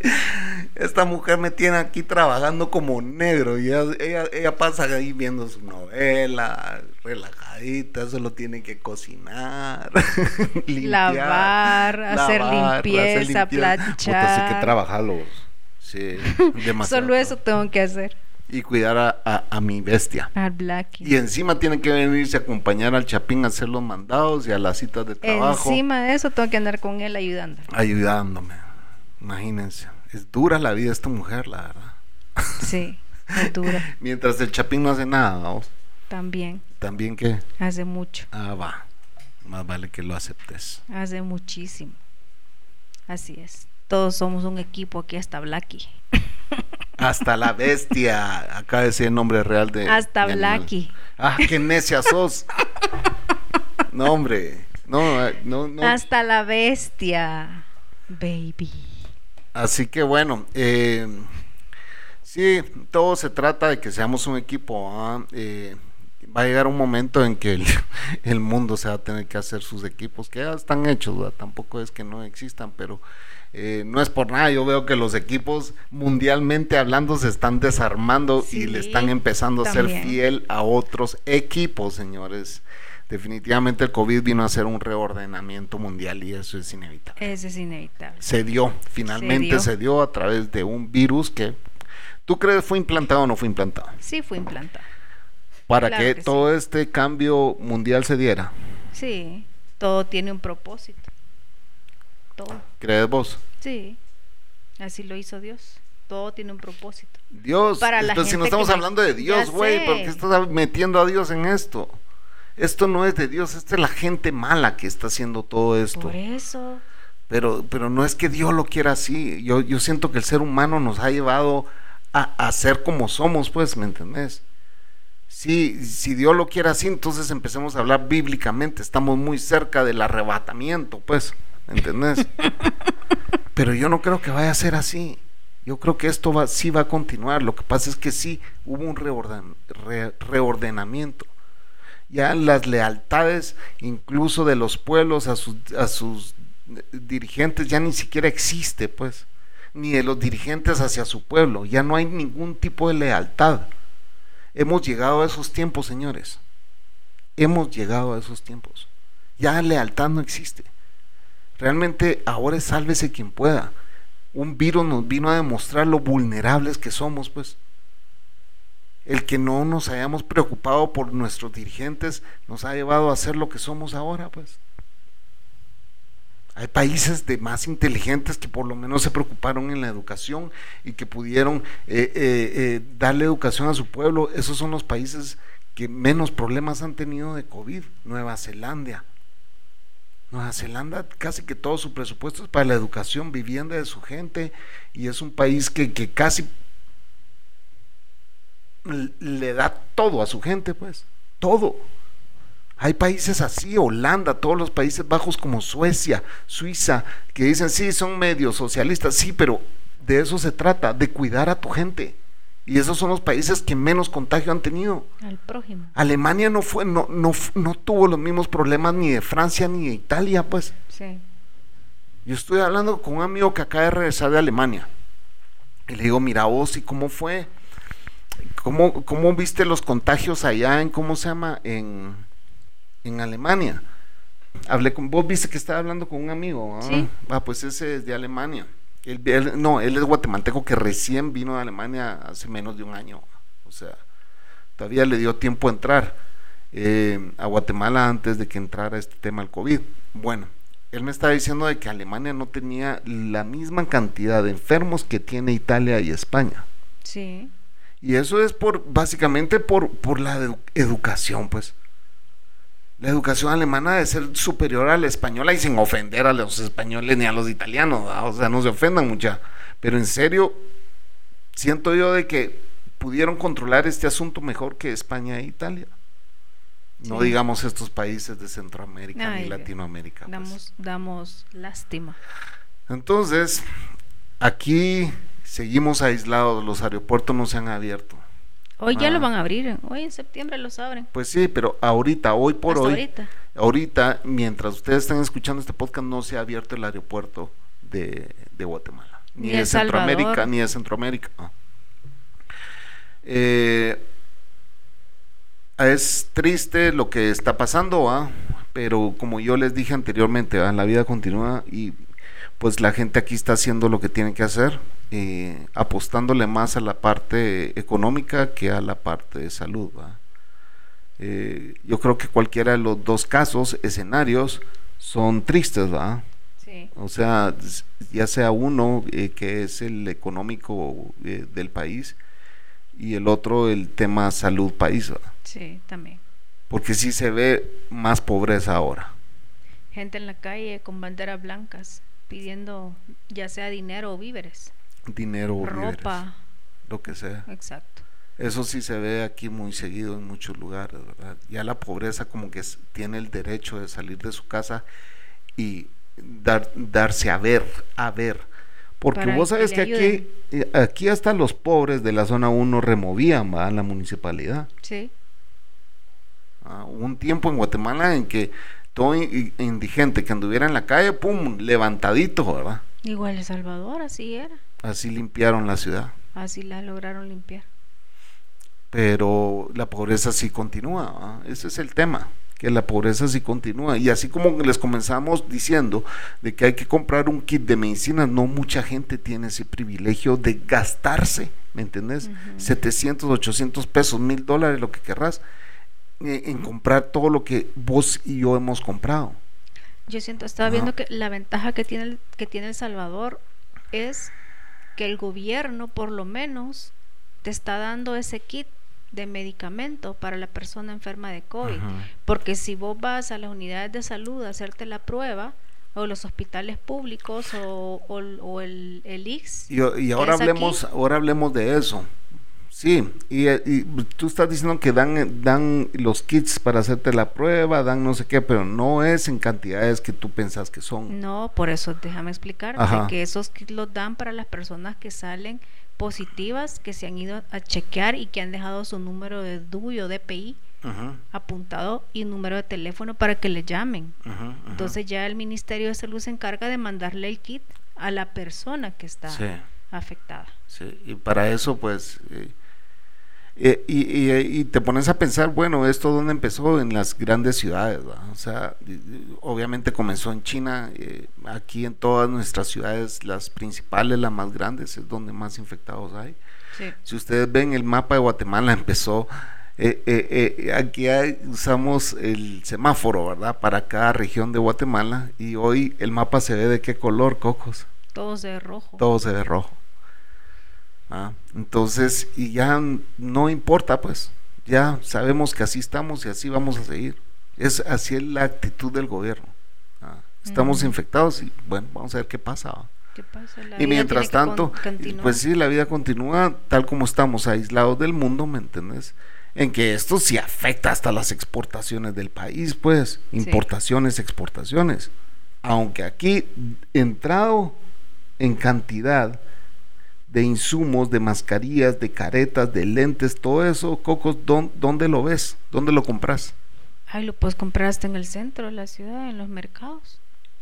Esta mujer me tiene aquí trabajando como negro y ella, ella, ella pasa ahí viendo su novela, relajadita, solo tiene que cocinar, limpiar, Lavar, hacer limpieza, Puta, sí que planchar. trabajarlos. Sí, demasiado. Solo eso tengo que hacer. Y cuidar a, a- a mi bestia. Al Blackie. Y encima tiene que venirse a acompañar al Chapín a hacer los mandados y a las citas de trabajo. Encima de eso tengo que andar con él ayudando. Ayudándome. Imagínense. Es dura la vida de esta mujer, la verdad. Sí, es dura. Mientras el Chapín no hace nada, vamos. También, También que. hace mucho, Ah, va. Más vale que lo aceptes. hace muchísimo. Así es. Todos somos un equipo aquí hasta Blackie. Hasta la bestia. Acá decía el nombre real de. Hasta de. Blackie. Ah, qué necia sos. No, hombre. No, eh, no, no. Hasta la bestia. Baby. Así que bueno, eh, sí, todo se trata de que seamos un equipo. ¿ah? Eh, va a llegar un momento en que el, el mundo se va a tener que hacer sus equipos, que ya están hechos, ¿verdad? tampoco es que no existan, pero eh, no es por nada. Yo veo que los equipos mundialmente hablando se están desarmando y le están empezando a ser fiel a otros equipos, señores. Definitivamente el COVID vino a hacer un reordenamiento mundial y eso es inevitable Ese es inevitable. se dio, finalmente dio. se dio, a través de un virus que tú crees fue implantado o no fue implantado Sí, fue implantado. para Claro que, que sí. todo este cambio mundial se diera. Sí, todo tiene un propósito. Todo. ¿Crees vos? Sí, así lo hizo Dios. Todo tiene un propósito. Dios, Para la entonces si no gente estamos que- hablando de Dios, güey. ¿por qué estás metiendo a Dios en esto? Esto no es de Dios, esta es la gente mala que está haciendo todo esto. Por eso. Pero, pero no es que Dios lo quiera así. Yo, yo siento que el ser humano nos ha llevado a, a ser como somos, pues, ¿me entendés? Sí, si Dios lo quiere así, entonces empecemos a hablar bíblicamente. Estamos muy cerca del arrebatamiento, pues, ¿me entendés? Pero yo no creo que vaya a ser así. Yo creo que esto va, sí va a continuar. Lo que pasa es que sí hubo un reorden- re- reordenamiento. Ya las lealtades, incluso de los pueblos a sus, a sus dirigentes, ya ni siquiera existe, pues. ni de los dirigentes hacia su pueblo. Ya no hay ningún tipo de lealtad. Hemos llegado a esos tiempos, señores. Hemos llegado a esos tiempos. Ya lealtad no existe. Realmente ahora es sálvese quien pueda. Un virus nos vino a demostrar lo vulnerables que somos, pues. El que no nos hayamos preocupado por nuestros dirigentes nos ha llevado a ser lo que somos ahora, pues. Hay países de más inteligentes que por lo menos se preocuparon en la educación y que pudieron eh, eh, eh, darle educación a su pueblo. Esos son los países que menos problemas han tenido de COVID. Nueva Zelanda. Nueva Zelanda casi que todo su presupuesto es para la educación, vivienda de su gente y es un país que, que casi le da todo a su gente, pues, todo. Hay países así, Holanda, todos los Países Bajos como Suecia, Suiza, que dicen, sí, son medios socialistas, sí, pero de eso se trata, de cuidar a tu gente. Y esos son los países que menos contagio han tenido. Al prójimo. Alemania no fue, no, no, no tuvo los mismos problemas ni de Francia ni de Italia, pues. Sí. Yo estoy hablando con un amigo que acaba de regresar de Alemania. Y le digo, mira vos, ¿y cómo fue? ¿Cómo, cómo viste los contagios allá en, ¿cómo se llama? En, en Alemania. Hablé con, vos viste que estaba hablando con un amigo. ¿ah? Sí. Ah, pues ese es de Alemania. Él, él- no, él es guatemalteco que recién vino de Alemania hace menos de un año. O sea, todavía le dio tiempo a entrar eh, a Guatemala antes de que entrara este tema del COVID. Bueno, él me estaba diciendo de que Alemania no tenía la misma cantidad de enfermos que tiene Italia y España. Sí. Y eso es por, básicamente por, por la edu- educación, pues. La educación alemana debe ser superior a la española y sin ofender a los españoles ni a los italianos, ¿verdad? o sea, no se ofendan mucha. Pero en serio, siento yo de que pudieron controlar este asunto mejor que España e Italia. No Sí. digamos estos países de Centroamérica Ay, ni Latinoamérica. pues. Damos lástima. Entonces, aquí seguimos aislados, los aeropuertos no se han abierto. Hoy ya Ah. lo van a abrir. Hoy en septiembre los abren. Pues sí, pero ahorita, hoy por Hasta hoy, ahorita. ahorita, mientras ustedes están escuchando este podcast, no se ha abierto el aeropuerto de, de Guatemala, ni, Ni de Centroamérica, Salvador. ni de Centroamérica. no. Eh, es triste lo que está pasando, ¿ah? pero como yo les dije anteriormente, ¿ah? la vida continúa y pues la gente aquí está haciendo lo que tiene que hacer, eh, apostándole más a la parte económica que a la parte de salud. ¿va? Eh, yo creo que cualquiera de los dos casos, escenarios, son tristes, ¿va? Sí. O sea, ya sea uno eh, que es el económico eh, del país y el otro el tema salud país, ¿va? Sí, también. porque sí se ve más pobreza ahora. Gente en la calle con banderas blancas pidiendo ya sea dinero o víveres. Dinero, víveres, ropa. lo que sea. Exacto. Eso sí se ve aquí muy seguido en muchos lugares, ¿verdad? Ya la pobreza como que tiene el derecho de salir de su casa y dar, darse a ver, a ver. Porque Para vos sabes que aquí, eh, aquí hasta los pobres de la zona 1 removían, ¿va? La municipalidad. Sí. Ah, hubo un tiempo en Guatemala en que todo indigente que anduviera en la calle, pum, levantadito, ¿verdad? Igual El Salvador, así era. Así limpiaron la ciudad. Así la lograron limpiar. pero la pobreza sí continúa. Ese es el tema, que la pobreza sí continúa. Y así como les comenzamos diciendo de que hay que comprar un kit de medicina, no mucha gente tiene ese privilegio de gastarse, ¿me entendés? 700, 800 pesos, mil dólares, lo que querrás, eh, en comprar todo lo que vos y yo hemos comprado. Yo siento, estaba viendo que la ventaja que tiene, el, que tiene El Salvador es que el gobierno, por lo menos, te está dando ese kit de medicamento para la persona enferma de COVID. Ajá. Porque si vos vas a las unidades de salud a hacerte la prueba, o los hospitales públicos, o, o- o el, el IX, Y, y ahora aquí. hablemos, ahora hablemos de eso. Sí, y, eh, y tú estás diciendo que dan, dan los kits para hacerte la prueba, dan no sé qué, pero no es en cantidades que tú pensas que son. No, por eso déjame explicar que esos kits los dan para las personas que salen positivas, que se han ido a chequear y que han dejado su número de DUI o DPI Ajá, apuntado y número de teléfono para que le llamen. ajá, ajá. Entonces ya el Ministerio de Salud se encarga de mandarle el kit a la persona que está afectada. Sí, y para eso pues... Eh, eh, y, te pones a pensar, bueno, ¿esto dónde empezó? En las grandes ciudades, o sea, obviamente comenzó en China, eh, aquí en todas nuestras ciudades, las principales, las más grandes, es donde más infectados hay. Si ustedes ven el mapa de Guatemala, empezó, eh, aquí usamos el semáforo, ¿verdad? Para cada región de Guatemala, y hoy el mapa se ve de qué color, Cocos. Todo se ve rojo. Todo se ve rojo. ¿Ah? Entonces, y ya no importa, pues, ya sabemos que así estamos y así vamos a seguir. Es así es la actitud del gobierno. ¿ah? Estamos infectados y bueno, vamos a ver qué pasa. y mientras tanto, pues sí, la vida continúa tal como estamos aislados del mundo, ¿me entiendes? En que esto sí afecta hasta las exportaciones del país, pues, importaciones, exportaciones. Aunque aquí, entrado en cantidad, de insumos, de mascarillas, de caretas, de lentes, todo eso, Cocos, ¿dónde lo ves? ¿Dónde lo compras? Ay, lo puedes comprar hasta en el centro de la ciudad, en los mercados.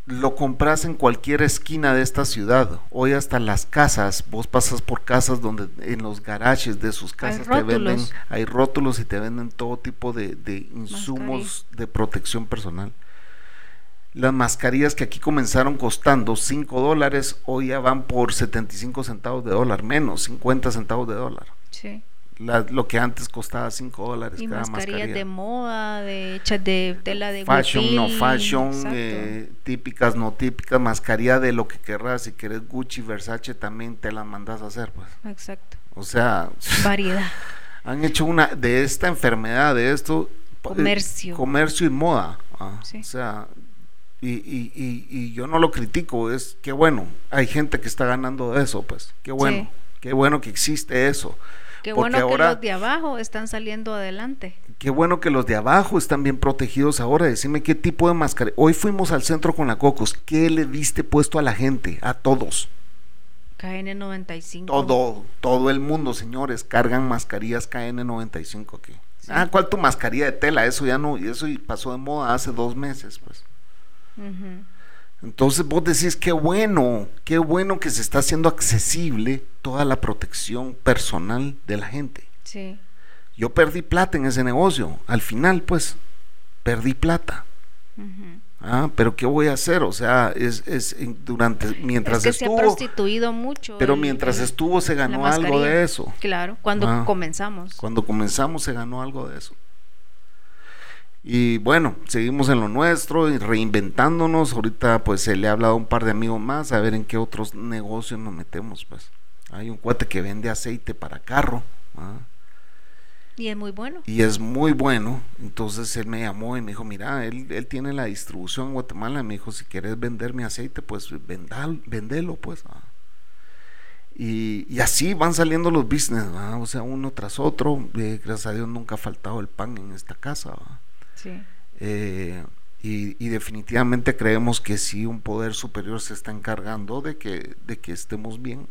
Lo compras en cualquier esquina de esta ciudad. Hoy hasta las casas, vos pasas por casas donde en los garajes de sus casas te venden, hay rótulos y te venden todo tipo de, de insumos de protección personal. Las mascarillas que aquí comenzaron costando 5 dólares, hoy ya van por 75 centavos de dólar, menos 50 centavos de dólar. Sí. lo que antes costaba 5 dólares y cada mascarillas de moda, de hechas de tela de Fashion, no fashion, eh, típicas, no típicas, mascarilla de lo que querrás. Si querés Gucci, Versace, también te las mandas a hacer, pues. Exacto. O sea, variedad. Han hecho una de esta enfermedad, de esto, eh, comercio. comercio y moda. Ah, o sea, y, y, y, yo no lo critico, es que bueno, hay gente que está ganando de eso, pues, qué bueno, qué bueno que existe eso. Qué bueno que los de abajo están saliendo adelante. Qué bueno que los de abajo están bien protegidos ahora. Decime qué tipo de mascarilla. Hoy fuimos al centro con la Cocos. ¿Qué le diste puesto a la gente? A todos. KN95. Todo, todo el mundo, señores, cargan mascarillas KN95 aquí. Ah, ¿cuál tu mascarilla de tela? Eso ya no, eso pasó de moda hace dos meses, pues. Entonces vos decís, qué bueno, qué bueno que se está haciendo accesible toda la protección personal de la gente. Sí. Yo perdí plata en ese negocio, al final pues, perdí plata. Ah, pero ¿qué voy a hacer? O sea, es, es durante, mientras es que estuvo... Se ha prostituido mucho. Pero mientras estuvo se ganó algo de eso. Claro, cuando ah, comenzamos. Cuando comenzamos se ganó algo de eso. Y bueno, seguimos en lo nuestro y reinventándonos. Ahorita pues se le ha hablado a un par de amigos más a ver en qué otros negocios nos metemos. Pues hay un cuate que vende aceite para carro. Y es muy bueno. Y es muy bueno. Entonces él me llamó y me dijo, mira, él, él tiene la distribución en Guatemala. Me dijo, si quieres vender mi aceite, pues vendal, vendelo, pues. Y, y, así van saliendo los business, o sea, uno tras otro. Eh, gracias a Dios nunca ha faltado el pan en esta casa. Eh, y, definitivamente creemos que si un poder superior se está encargando de que, de que estemos bien.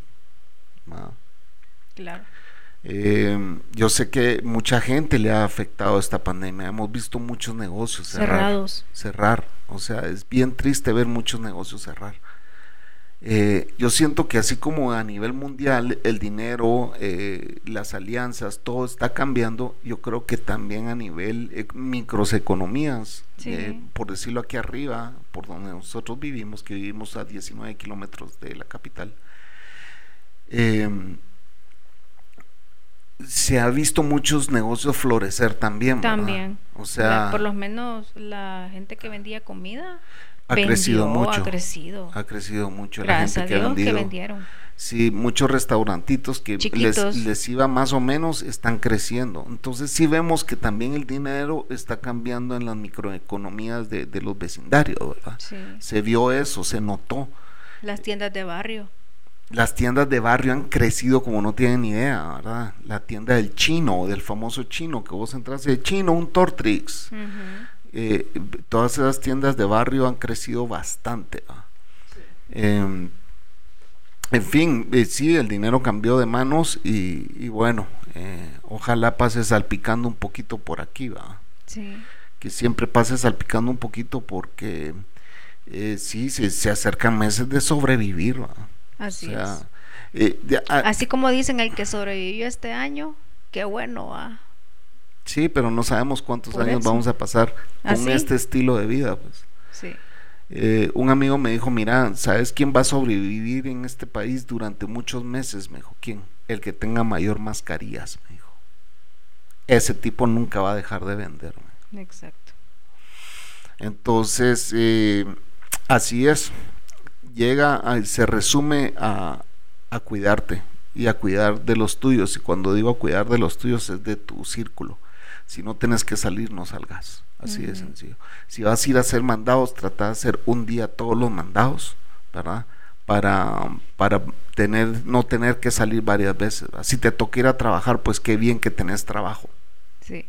Claro. Eh, yo sé que mucha gente le ha afectado esta pandemia. Hemos visto muchos negocios cerrados. Cerrar. O sea, es bien triste ver muchos negocios cerrar. Eh, yo siento que así como a nivel mundial el dinero, eh, las alianzas, todo está cambiando, yo creo que también a nivel eh, microeconomías, por decirlo aquí arriba, por donde nosotros vivimos, que vivimos a 19 kilómetros de la capital, em, se ha visto muchos negocios florecer también. También. O sea, por lo menos la gente que vendía comida ha crecido mucho. Ha crecido. Ha crecido mucho la gente que, ha que vendieron. Sí, muchos restaurantitos que les, les, iba más o menos están creciendo. Entonces sí vemos que también el dinero está cambiando en las microeconomías de, de los vecindarios, ¿verdad? Sí. Se vio eso, se notó. Las tiendas de barrio. Las tiendas de barrio han crecido como no tienen ni idea, ¿verdad? La tienda del chino, del famoso chino, que vos entras de chino, un Tortrix. Eh, todas esas tiendas de barrio han crecido bastante. Em, en fin, eh, sí, el dinero cambió de manos y, bueno, eh, ojalá pase salpicando un poquito por aquí, ¿va? Que siempre pase salpicando un poquito porque sí, se, se acercan meses de sobrevivir. ¿va? Así O sea, es. eh, de- a- Así como dicen el que sobrevivió este año, qué bueno, va. Sí, pero no sabemos cuántos Por años eso. vamos a pasar ¿Ah, con este estilo de vida. Pues. Sí. Eh, un amigo me dijo, mira, ¿sabes quién va a sobrevivir en este país durante muchos meses? Me dijo, ¿quién? El que tenga mayor mascarillas, me dijo. Ese tipo nunca va a dejar de vender. me dijo. Exacto. Entonces, eh, así es. Llega, a- se resume a, a cuidarte y a cuidar de los tuyos. Y cuando digo a cuidar de los tuyos es de tu círculo. Si no tienes que salir, no salgas. Así de sencillo. Si vas a ir a hacer mandados, trata de hacer un día todos los mandados, ¿verdad? Para, para tener, no tener que salir varias veces. ¿verdad? Si te toca ir a trabajar, pues qué bien que tenés trabajo. Sí.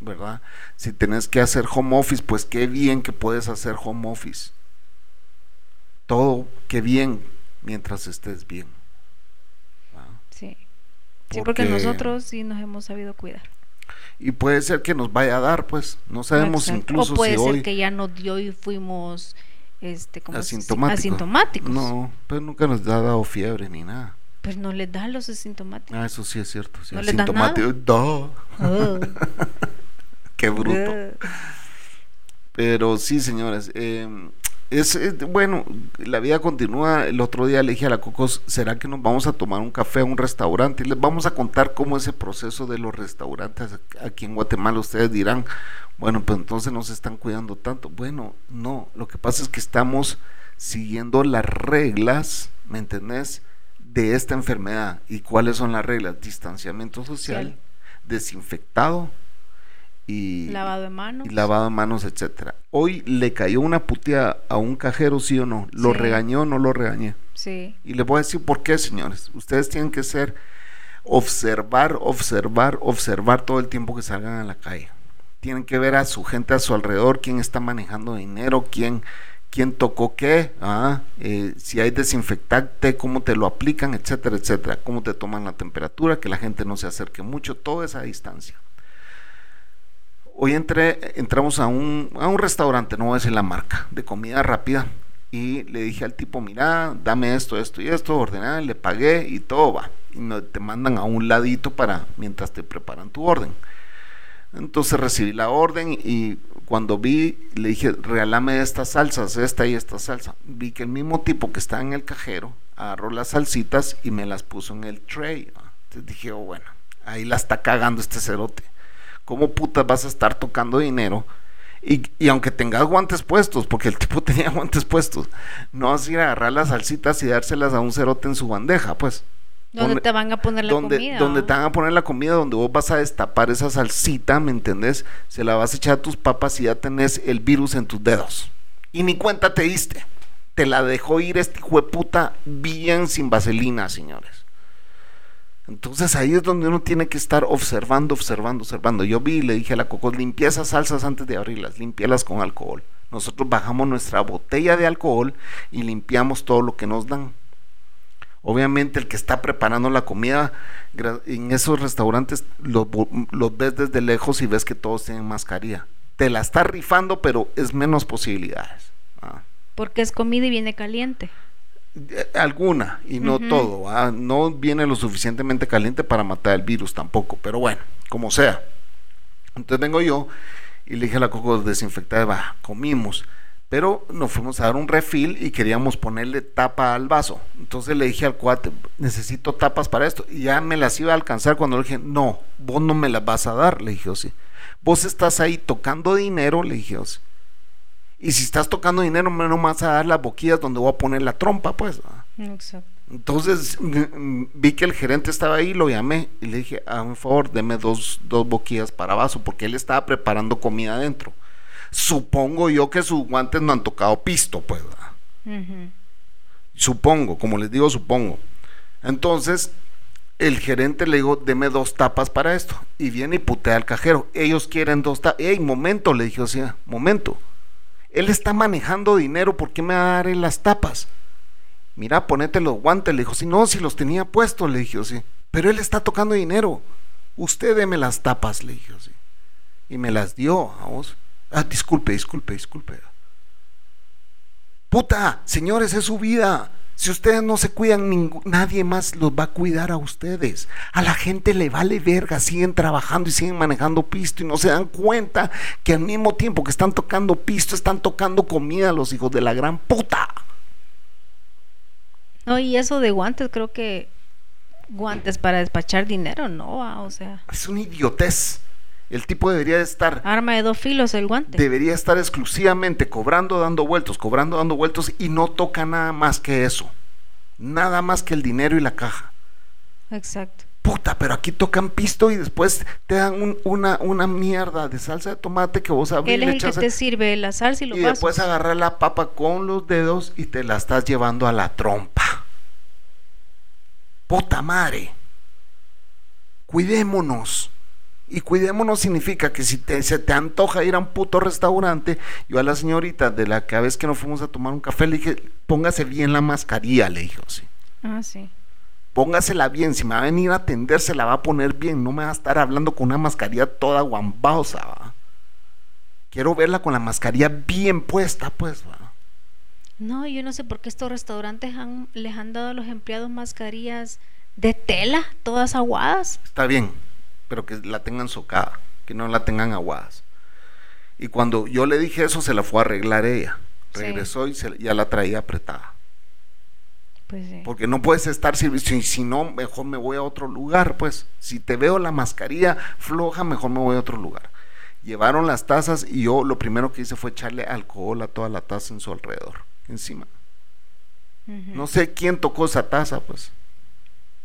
¿verdad? Si tenés que hacer home office, pues qué bien que puedes hacer home office. Todo, qué bien, mientras estés bien. Sí. Sí, Porque- nosotros sí nos hemos sabido cuidar. Y puede ser que nos vaya a dar, pues, no sabemos Exacto. incluso o puede si ser hoy que ya nos dio y fuimos este, ¿cómo se dice? asintomáticos. asintomáticos. No, pero nunca nos ha dado fiebre ni nada. Pues no les da los asintomáticos. Ah, eso sí es cierto. Sí, ¿No les da. No, Oh. qué bruto. Pero sí, señores, eh, es, es- bueno, la vida continúa. El otro día le dije a la Cocos, ¿será que nos vamos a tomar un café a un restaurante? Y les vamos a contar cómo es el proceso de los restaurantes aquí en Guatemala. Ustedes dirán, bueno, pues entonces no se están cuidando tanto. Bueno, no, lo que pasa es que estamos siguiendo las reglas, ¿me entendés? De esta enfermedad. ¿Y cuáles son las reglas? Distanciamiento social, Social. desinfectado y lavado de manos. y lavado de manos, etcétera. Hoy le cayó una puteada a un cajero, sí o no. ¿Lo Sí. regañó o no lo regañé? Sí. Y les voy a decir por qué, señores. Ustedes tienen que ser observar, observar, observar todo el tiempo que salgan a la calle. Tienen que ver a su gente a su alrededor, quién está manejando dinero, quién, quién tocó qué, ah, eh, si hay desinfectante, cómo te lo aplican, etcétera, etcétera, cómo te toman la temperatura, que la gente no se acerque mucho, toda esa distancia. Hoy entré, entramos a un, a un restaurante, no voy a decir la marca, de comida rápida. Y le dije al tipo, mira, dame esto, esto y esto, ordené, le pagué y todo va. Y no, te mandan a un ladito para mientras te preparan tu orden. Entonces recibí la orden y cuando vi, le dije, regálame estas salsas, esta y esta salsa. Vi que el mismo tipo que está en el cajero agarró las salsitas y me las puso en el tray. Entonces dije, oh, bueno, ahí la está cagando este cerote. ¿Cómo putas vas a estar tocando dinero? Y, y aunque tengas guantes puestos, porque el tipo tenía guantes puestos, no vas a ir a agarrar las salsitas y dárselas a un cerote en su bandeja, pues. ¿Dónde Donde- te van a poner la donde, comida? donde te van a poner la comida, donde vos vas a destapar esa salsita, ¿me entendés? Se la vas a echar a tus papas y ya tenés el virus en tus dedos. Y ni cuenta te diste. Te la dejó ir este hijo de puta bien sin vaselina, señores. Entonces ahí es donde uno tiene que estar observando, observando, observando. Yo vi y le dije a la Cocos, limpia esas salsas antes de abrirlas, limpialas con alcohol. Nosotros bajamos nuestra botella de alcohol y limpiamos todo lo que nos dan. Obviamente el que está preparando la comida en esos restaurantes los, ves desde lejos y ves que todos tienen mascarilla. Te la está rifando, pero es menos posibilidades. Porque es comida y viene caliente. Eh, Alguna, y no todo. No viene lo suficientemente caliente para matar el virus tampoco, pero bueno, como sea. Entonces vengo yo y le dije a la Coco desinfectada, va, comimos. Pero nos fuimos a dar un refil y queríamos ponerle tapa al vaso. Entonces le dije al cuate, necesito tapas para esto. Y ya me las iba a alcanzar cuando le dije, no, vos no me las vas a dar. Le dije, "Oh, sí. Vos estás ahí tocando dinero, le dije, "Oh, sí. Y si estás tocando dinero, no vas a dar las boquillas donde voy a poner la trompa, pues. ¿va?". Exacto. Entonces vi que el gerente estaba ahí, lo llamé y le dije, a un favor, deme dos, dos boquillas para vaso, porque él estaba preparando comida adentro. Supongo yo que sus guantes no han tocado pisto, pues. Supongo, como les digo, supongo. Entonces, el gerente le digo, deme dos tapas para esto. Y viene y putea al cajero. Ellos quieren dos tapas. Ey, momento, le dije, o sea, momento. Él está manejando dinero, ¿por qué me va a dar las tapas? Mira, ponete los guantes. Le dijo, si no, si los tenía puestos, le dije, sí. Pero él está tocando dinero. Usted deme las tapas, le dije, sí. Y me las dio a vos. Ah, disculpe, disculpe, disculpe. Puta, señores, es su vida. Si ustedes no se cuidan, nadie más los va a cuidar a ustedes. A la gente le vale verga, siguen trabajando y siguen manejando pisto y no se dan cuenta que al mismo tiempo que están tocando pisto, están tocando comida a los hijos de la gran puta. No, y eso de guantes, creo que guantes para despachar dinero, no, o sea. Es una idiotez. El tipo debería estar. Arma de dos filos el guante. Debería estar exclusivamente cobrando, dando vueltos, cobrando, dando vueltos y no toca nada más que eso. Nada más que el dinero y la caja. Exacto. Puta, pero aquí tocan pisto y después te dan una, una mierda de salsa de tomate que vos abrís. Él es el que te sirve la salsa y los Y después agarrar la papa con los dedos y te la estás llevando a la trompa. Puta madre. Cuidémonos. Y cuidémonos significa que si te, se te antoja ir a un puto restaurante, yo a la señorita de la que a vez que nos fuimos a tomar un café le dije, póngase bien la mascarilla, le dije, sí. Ah, sí. Póngasela bien, si me va a venir a atender se la va a poner bien, no me va a estar hablando con una mascarilla toda guambaosa, Quiero verla con la mascarilla bien puesta, pues, va. No, yo no sé por qué estos restaurantes han, les han dado a los empleados mascarillas de tela, todas aguadas. Está bien, pero que la tengan socada, que no la tengan aguadas. Y cuando yo le dije eso, se la fue a arreglar ella. Regresó y ya la traía apretada. Pues Porque no puedes estar si, si no, mejor me voy a otro lugar, pues. Si te veo la mascarilla floja, mejor me voy a otro lugar. Llevaron las tazas y yo lo primero que hice fue echarle alcohol a toda la taza en su alrededor, encima. No sé quién tocó esa taza, pues.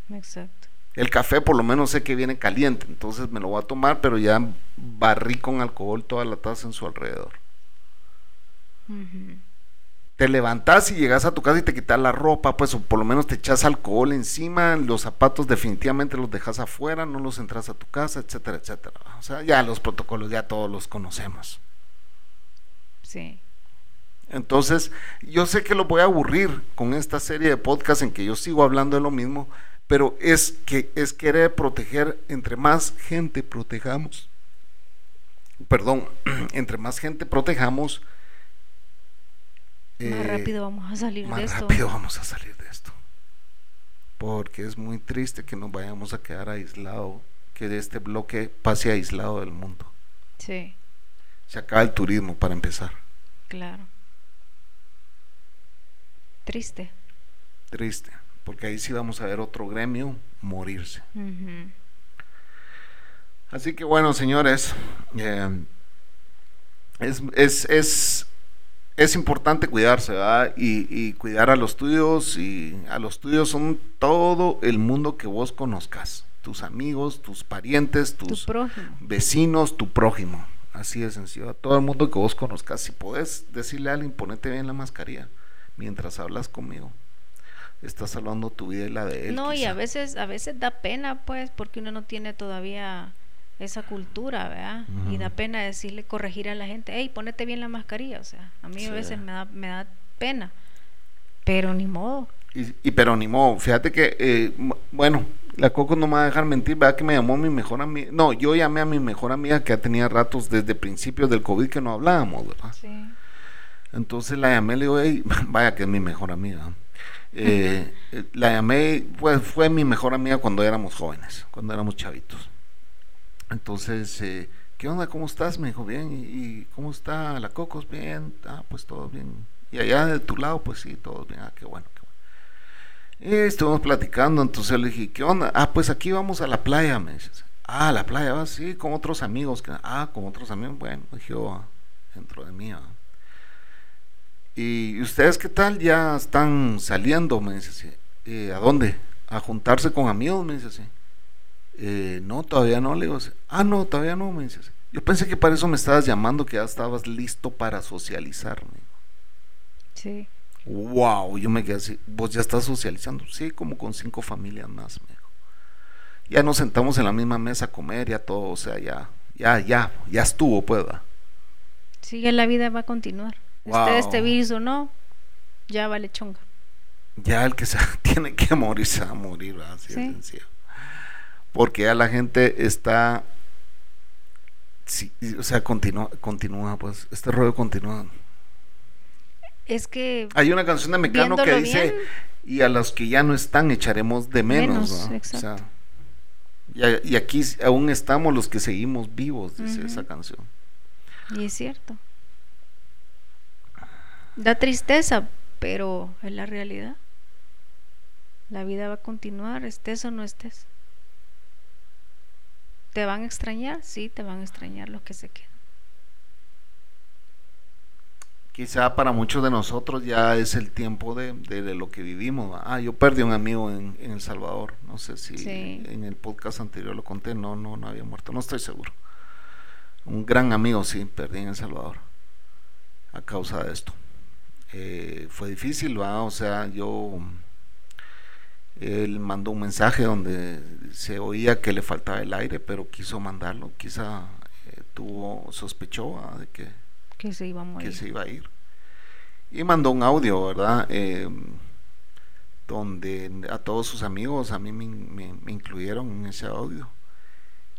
Exacto. El café por lo menos sé que viene caliente, entonces me lo voy a tomar, pero ya barrí con alcohol toda la taza en su alrededor. Te levantas y llegas a tu casa y te quitas la ropa, pues o por lo menos te echas alcohol encima, los zapatos definitivamente los dejas afuera, no los entras a tu casa, etcétera, etcétera. O sea, ya los protocolos ya todos los conocemos. Sí. Entonces, yo sé que lo voy a aburrir con esta serie de podcasts en que yo sigo hablando de lo mismo, pero es que es querer proteger entre más gente protejamos perdón entre más gente protejamos más eh, rápido vamos a salir de esto. más rápido vamos a salir de esto. Porque es muy triste que nos vayamos a quedar aislados que de este bloque pase aislado del mundo. Sí. Se acaba el turismo para empezar. Claro. Triste. Triste porque ahí sí vamos a ver otro gremio morirse. Así que bueno, señores, eh, es, es, importante cuidarse, ¿verdad? Y, cuidar a los tuyos, y a los tuyos son todo el mundo que vos conozcas, tus amigos, tus parientes, tus vecinos, tu prójimo. Así de sencillo, a todo el mundo que vos conozcas. Si podés decirle a alguien, ponete bien la mascarilla mientras hablas conmigo estás salvando tu vida y la de él. No, y a veces, a veces da pena, pues, porque uno no tiene todavía esa cultura, ¿verdad? Y da pena decirle, corregir a la gente, hey, ponete bien la mascarilla, o sea, a mí a veces me da, me da pena, pero ni modo. Y, pero ni modo, fíjate que, eh, bueno, la Coco no me va a dejar mentir, ¿verdad? Que me llamó mi mejor amiga, no, yo llamé a mi mejor amiga que ya tenía ratos desde principios del COVID que no hablábamos, ¿verdad? Sí. Entonces la llamé, le digo, hey, vaya que es mi mejor amiga. Eh, la llamé, pues fue mi mejor amiga cuando éramos jóvenes, cuando éramos chavitos. Entonces, eh, ¿qué onda? ¿Cómo estás? Me dijo, bien. ¿Y, cómo está la Cocos? Bien. Ah, pues todo bien. Y allá de tu lado, pues sí, todo bien. Ah, qué bueno, qué bueno. Y estuvimos platicando, entonces le dije, ¿qué onda? Ah, pues aquí vamos a la playa, me dice. Ah, la playa, va, sí, con otros amigos. Ah, con otros amigos, bueno, dije yo, dentro de mí. ¿Y ustedes qué tal? Ya están saliendo, me dice así. Eh, ¿A dónde? ¿A juntarse con amigos? Me dice así. Eh, no, todavía no, le digo así. Ah, no, todavía no, me dice así. Yo pensé que para eso me estabas llamando, que ya estabas listo para socializarme. Sí. Wow, yo me quedé así. ¿Vos ya estás socializando? Sí, como con cinco familias más, me dijo. Ya nos sentamos en la misma mesa a comer, ya todo, o sea, ya, ya, ya, ya estuvo, pues. Sigue, la vida va a continuar este virus o no, ya vale chonga. Ya el que se tiene que morir se va a morir, así ¿Sí? Porque ya la gente está, o sea, continúa, continúa, pues, este rollo continúa. es que Hay una canción de Mecano que dice, bien. y a los que ya no están echaremos de menos. Menos, ¿no? exacto. O sea, y, aquí aún estamos los que seguimos vivos, dice esa canción. y es cierto. Da tristeza, pero es la realidad. La vida va a continuar, estés o no estés. ¿Te van a extrañar? Sí, te van a extrañar los que se quedan. Quizá para muchos de nosotros ya es el tiempo de, de- de lo que vivimos. Ah, yo perdí un amigo en, en El Salvador. No sé si Sí. en el podcast anterior lo conté. No, no, no había muerto. No estoy seguro. Un gran amigo, sí, perdí en El Salvador a causa de esto. Eh, fue difícil, ¿va? O sea, yo. Él mandó un mensaje donde se oía que le faltaba el aire, pero quiso mandarlo. Quizá eh, tuvo, sospechó ¿va? de que Que se iba a morir. que se iba a ir. Y mandó un audio, ¿verdad? Eh, donde a todos sus amigos, a mí me, me- me incluyeron en ese audio.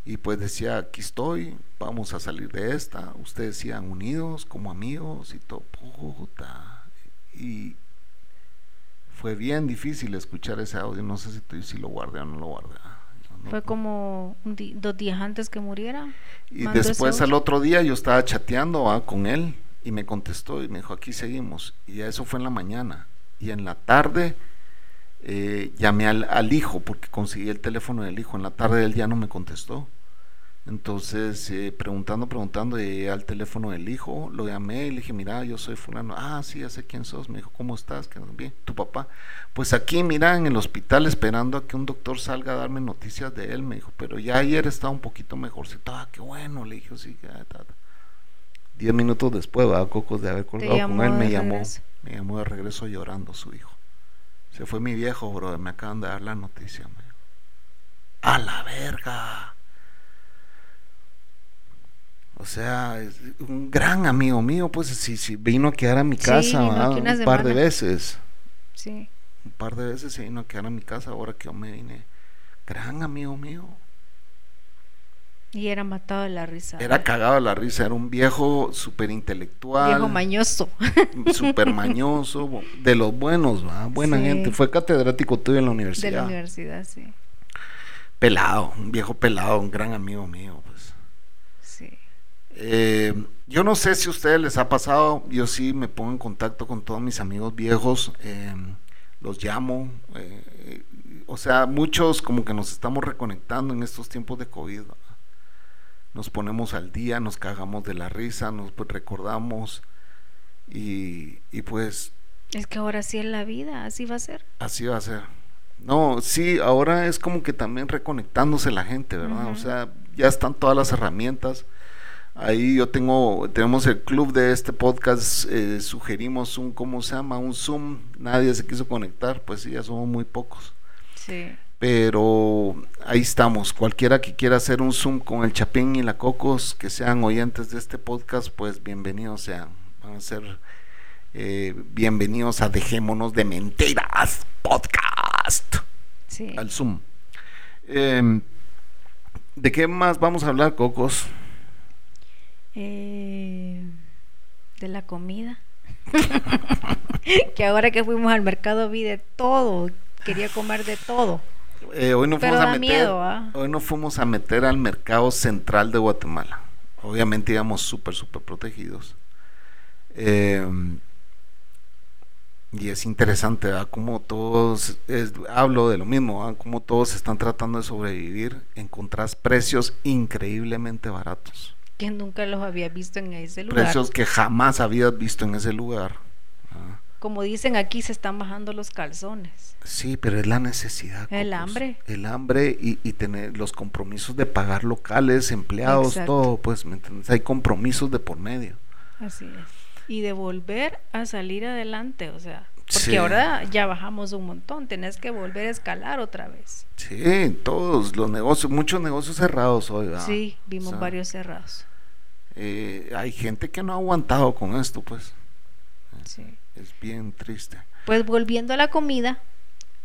Y pues decía, aquí estoy, vamos a salir de esta. Ustedes sigan unidos como amigos y todo. Puta. Y fue bien difícil escuchar ese audio. No sé si, tú- si lo guardé o no lo guardé. No- Fue como un di- dos días antes que muriera. y después al otro día yo estaba chateando ¿va? con él y me contestó y me dijo, aquí seguimos. Y eso fue en la mañana. Y en la tarde eh, llamé al, al hijo porque conseguí el teléfono del hijo. En la tarde él ya no me contestó. Entonces, eh, preguntando, preguntando, llegué al teléfono del hijo, lo llamé y le dije, mira, yo soy fulano. Ah, sí, ya sé quién sos. Me dijo, ¿cómo estás? ¿Qué bien? ¿Tu papá? Pues aquí, mira, en el hospital esperando a que un doctor salga a darme noticias de él. Me dijo, pero ya ayer estaba un poquito mejorcito. Ah, qué bueno. Le dije, sí, ya, ta, ta". Diez minutos después, ¿verdad? Cocos de haber colgado con él, me llamó. regreso. Me llamó de regreso llorando su hijo. Se fue mi viejo, bro. Me acaban de dar la noticia. me dijo. A la verga. O sea, un gran amigo mío, pues si, si vino a quedar a mi Sí, casa un par de veces. Sí. Un par de veces se vino a quedar a mi casa ahora que yo me vine. Gran amigo mío. Y era matado de la risa. Era cagado de la risa, era un viejo súper intelectual. Viejo mañoso. súper mañoso, de los buenos, ¿va? buena Sí. gente. Fue catedrático tuyo en la de universidad. la universidad, sí. Pelado, un viejo pelado, un gran amigo mío. Sí. Eh, yo no sé si a ustedes les ha pasado, yo sí me pongo en contacto con todos mis amigos viejos, eh, los llamo, eh, o sea, muchos como que nos estamos reconectando en estos tiempos de COVID. Nos ponemos al día, nos cagamos de la risa, nos pues, recordamos y, y pues Es que ahora sí es la vida, así va a ser. Así va a ser. No, sí, ahora es como que también reconectándose la gente, ¿verdad? O Ujú. sea, ya están todas las herramientas. Ahí yo tengo, tenemos el club de este podcast, eh, sugerimos un, ¿cómo se llama? Un Zoom, nadie se quiso conectar, pues sí, ya somos muy pocos. Sí. Pero ahí estamos, cualquiera que quiera hacer un Zoom con el Chapín y la Cocos, que sean oyentes de este podcast, pues bienvenidos sean. Van a ser eh, bienvenidos a Dejémonos de Mentiras Podcast Sí. al Zoom. Eh, ¿De qué más vamos a hablar, Cocos? Eh, de la comida. que ahora que fuimos al mercado vi de todo. Quería comer de todo. Eh, hoy, nos Pero fuimos a meter, miedo, ¿ah? hoy nos fuimos a meter al mercado central de Guatemala. Obviamente íbamos súper, súper protegidos. Eh, y es interesante, ¿verdad? Como todos, es- hablo de lo mismo, ¿verdad? Como todos están tratando de sobrevivir. Encontrás precios increíblemente baratos. Que nunca los había visto en ese lugar. Precios que jamás habías visto en ese lugar. ¿verdad? Como dicen aquí, se están bajando los calzones. Sí, pero es la necesidad. El hambre. El hambre y, y tener los compromisos de pagar locales, empleados, Exacto. todo, pues, ¿me entiendes? Hay compromisos de por medio. Así es. Y de volver a salir adelante, o sea. Porque Sí. ahora ya bajamos un montón. Tenés que volver a escalar otra vez. Sí, todos los negocios, muchos negocios cerrados hoy, ¿verdad? Sí, vimos O sea, varios cerrados. eh, hay gente que no ha aguantado con esto, pues. Sí. Es bien triste. Pues volviendo a la comida,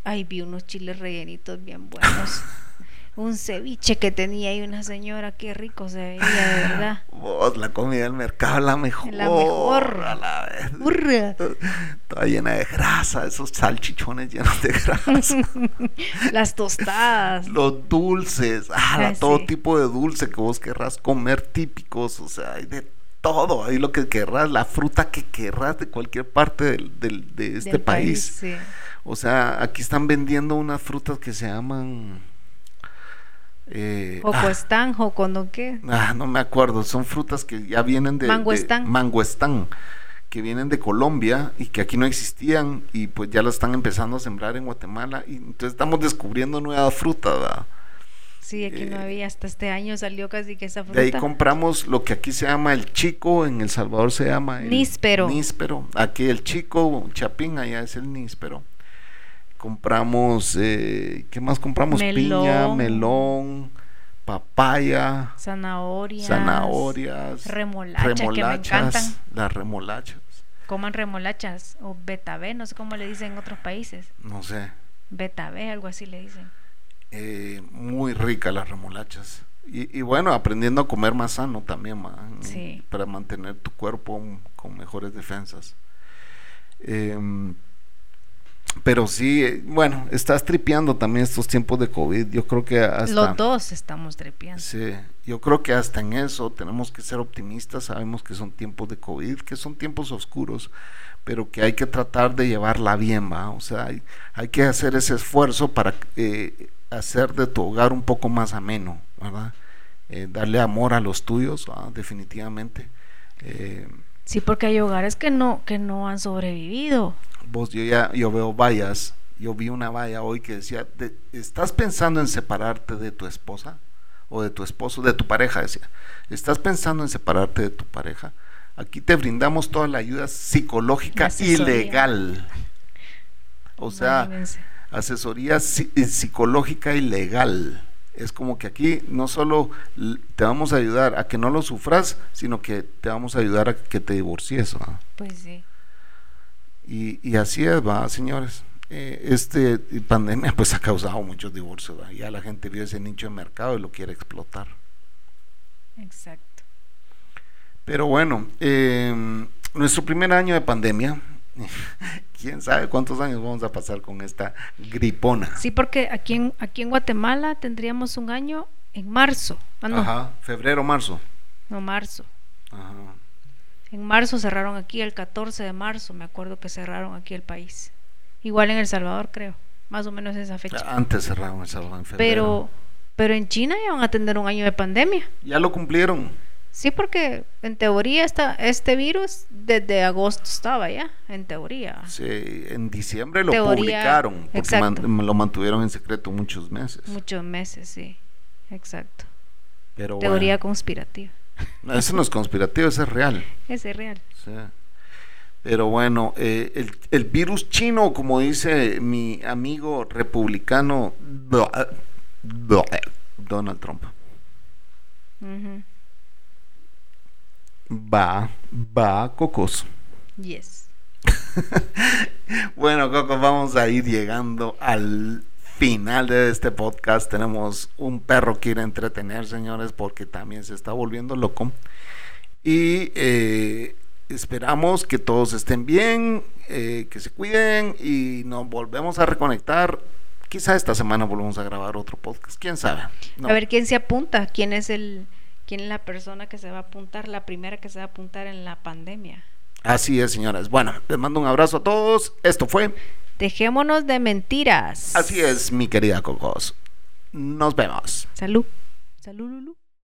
ahí vi unos chiles rellenitos bien buenos. Un ceviche que tenía ahí una señora, qué rico se veía, de verdad. Vos, la comida del mercado la mejor. La mejor. a la vez. Burra. Toda llena de grasa, esos salchichones llenos de grasa. Las tostadas. Los dulces, ah, todo tipo de dulce que vos querrás comer típicos, o sea, hay de todo, hay lo que querrás, la fruta que querrás de cualquier parte del, del- de este del país. sí. O sea, aquí están vendiendo unas frutas que se llaman... eh, ah, Jocoestán, jocono qué. Ah, no me acuerdo, son frutas que ya vienen de... de- Mangoestán. mangoestán, que vienen de Colombia y que aquí no existían y pues ya las están empezando a sembrar en Guatemala y entonces estamos descubriendo nuevas frutas, ¿verdad? Sí, aquí no Eh, había, hasta este año salió casi que esa fruta. De ahí compramos lo que aquí se llama el chico, en El Salvador se llama el Níspero. níspero. Aquí el chico, chapín, allá es el níspero. Compramos, eh, ¿qué más compramos? Piña, Melón. papaya, Zanahorias. zanahorias, remolacha, que me encantan. las remolachas, Coman remolachas o betabé, no sé cómo le dicen en otros países. no sé, Betabé, algo así le dicen. eh, muy ricas las remolachas. Y, y bueno, aprendiendo a comer más sano también, ma, Sí. para mantener tu cuerpo con mejores defensas. Em, pero sí, eh, bueno, estás tripeando también estos tiempos de COVID. Yo creo que hasta... Los dos estamos trepeando. Sí, yo creo que hasta en eso tenemos que ser optimistas. Sabemos que son tiempos de COVID, que son tiempos oscuros, pero que hay que tratar de llevarla bien, ¿va? O sea, hay, hay que hacer ese esfuerzo para eh, hacer de tu hogar un poco más ameno, ¿verdad? Eh, darle amor a los tuyos, ¿va? definitivamente. Eh, Sí, porque hay hogares que no, que no han sobrevivido. Vos, yo ya yo veo vallas. Yo vi una valla hoy que decía, de- ¿estás pensando en separarte de tu esposa? O de tu esposo, de tu pareja, decía. ¿Estás pensando en separarte de tu pareja? Aquí te brindamos toda la ayuda psicológica La y legal. O sea, asesoría eh, psicológica y legal. Es como que aquí no solo te vamos a ayudar a que no lo sufras, sino que te vamos a ayudar a que te divorcies. Pues sí. Y, y así es, va, señores. Eh, este pandemia pues ha causado muchos divorcios. ¿va? Ya la gente vio ese nicho de mercado y lo quiere explotar. Exacto. Pero bueno, eh, nuestro primer año de pandemia, quién sabe cuántos años vamos a pasar con esta gripona. Sí, porque aquí en, aquí en Guatemala tendríamos un año en marzo. Ah, no, Ajá, febrero, marzo. no marzo. Ajá. En marzo cerraron aquí, el 14 de marzo, me acuerdo que cerraron aquí el país. Igual en El Salvador, creo. Más o menos esa fecha. Antes cerraron el Salvador en febrero. Pero, pero en China ya van a tener un año de pandemia. Ya lo cumplieron. Sí, porque en teoría esta, este virus desde agosto estaba ya, en teoría. Sí, en diciembre lo Teoría, publicaron, porque man- lo mantuvieron en secreto muchos meses. Muchos meses, sí. Exacto. Pero Teoría bueno, conspirativa. no, eso no es conspirativo, eso es real. Ese es real. Sí. Pero bueno, eh, el, el virus chino, como dice mi amigo republicano Donald Trump, va, va, cocos. Yes. Bueno, Coco, vamos a ir llegando al final de este podcast. Tenemos un perro que ir a entretener, señores, porque también se está volviendo loco. Y eh, esperamos que todos estén bien, eh, que se cuiden y nos volvemos a reconectar. Quizá esta semana volvemos a grabar otro podcast, quién sabe. No. A ver quién se apunta, quién es el quién es la persona que se va a apuntar, la primera que se va a apuntar en la pandemia. Así es, señoras. Bueno, les mando un abrazo a todos. Esto fue. Dejémonos de mentiras. Así es, mi querida Cocos. Nos vemos. Salud. Salud, Lulu.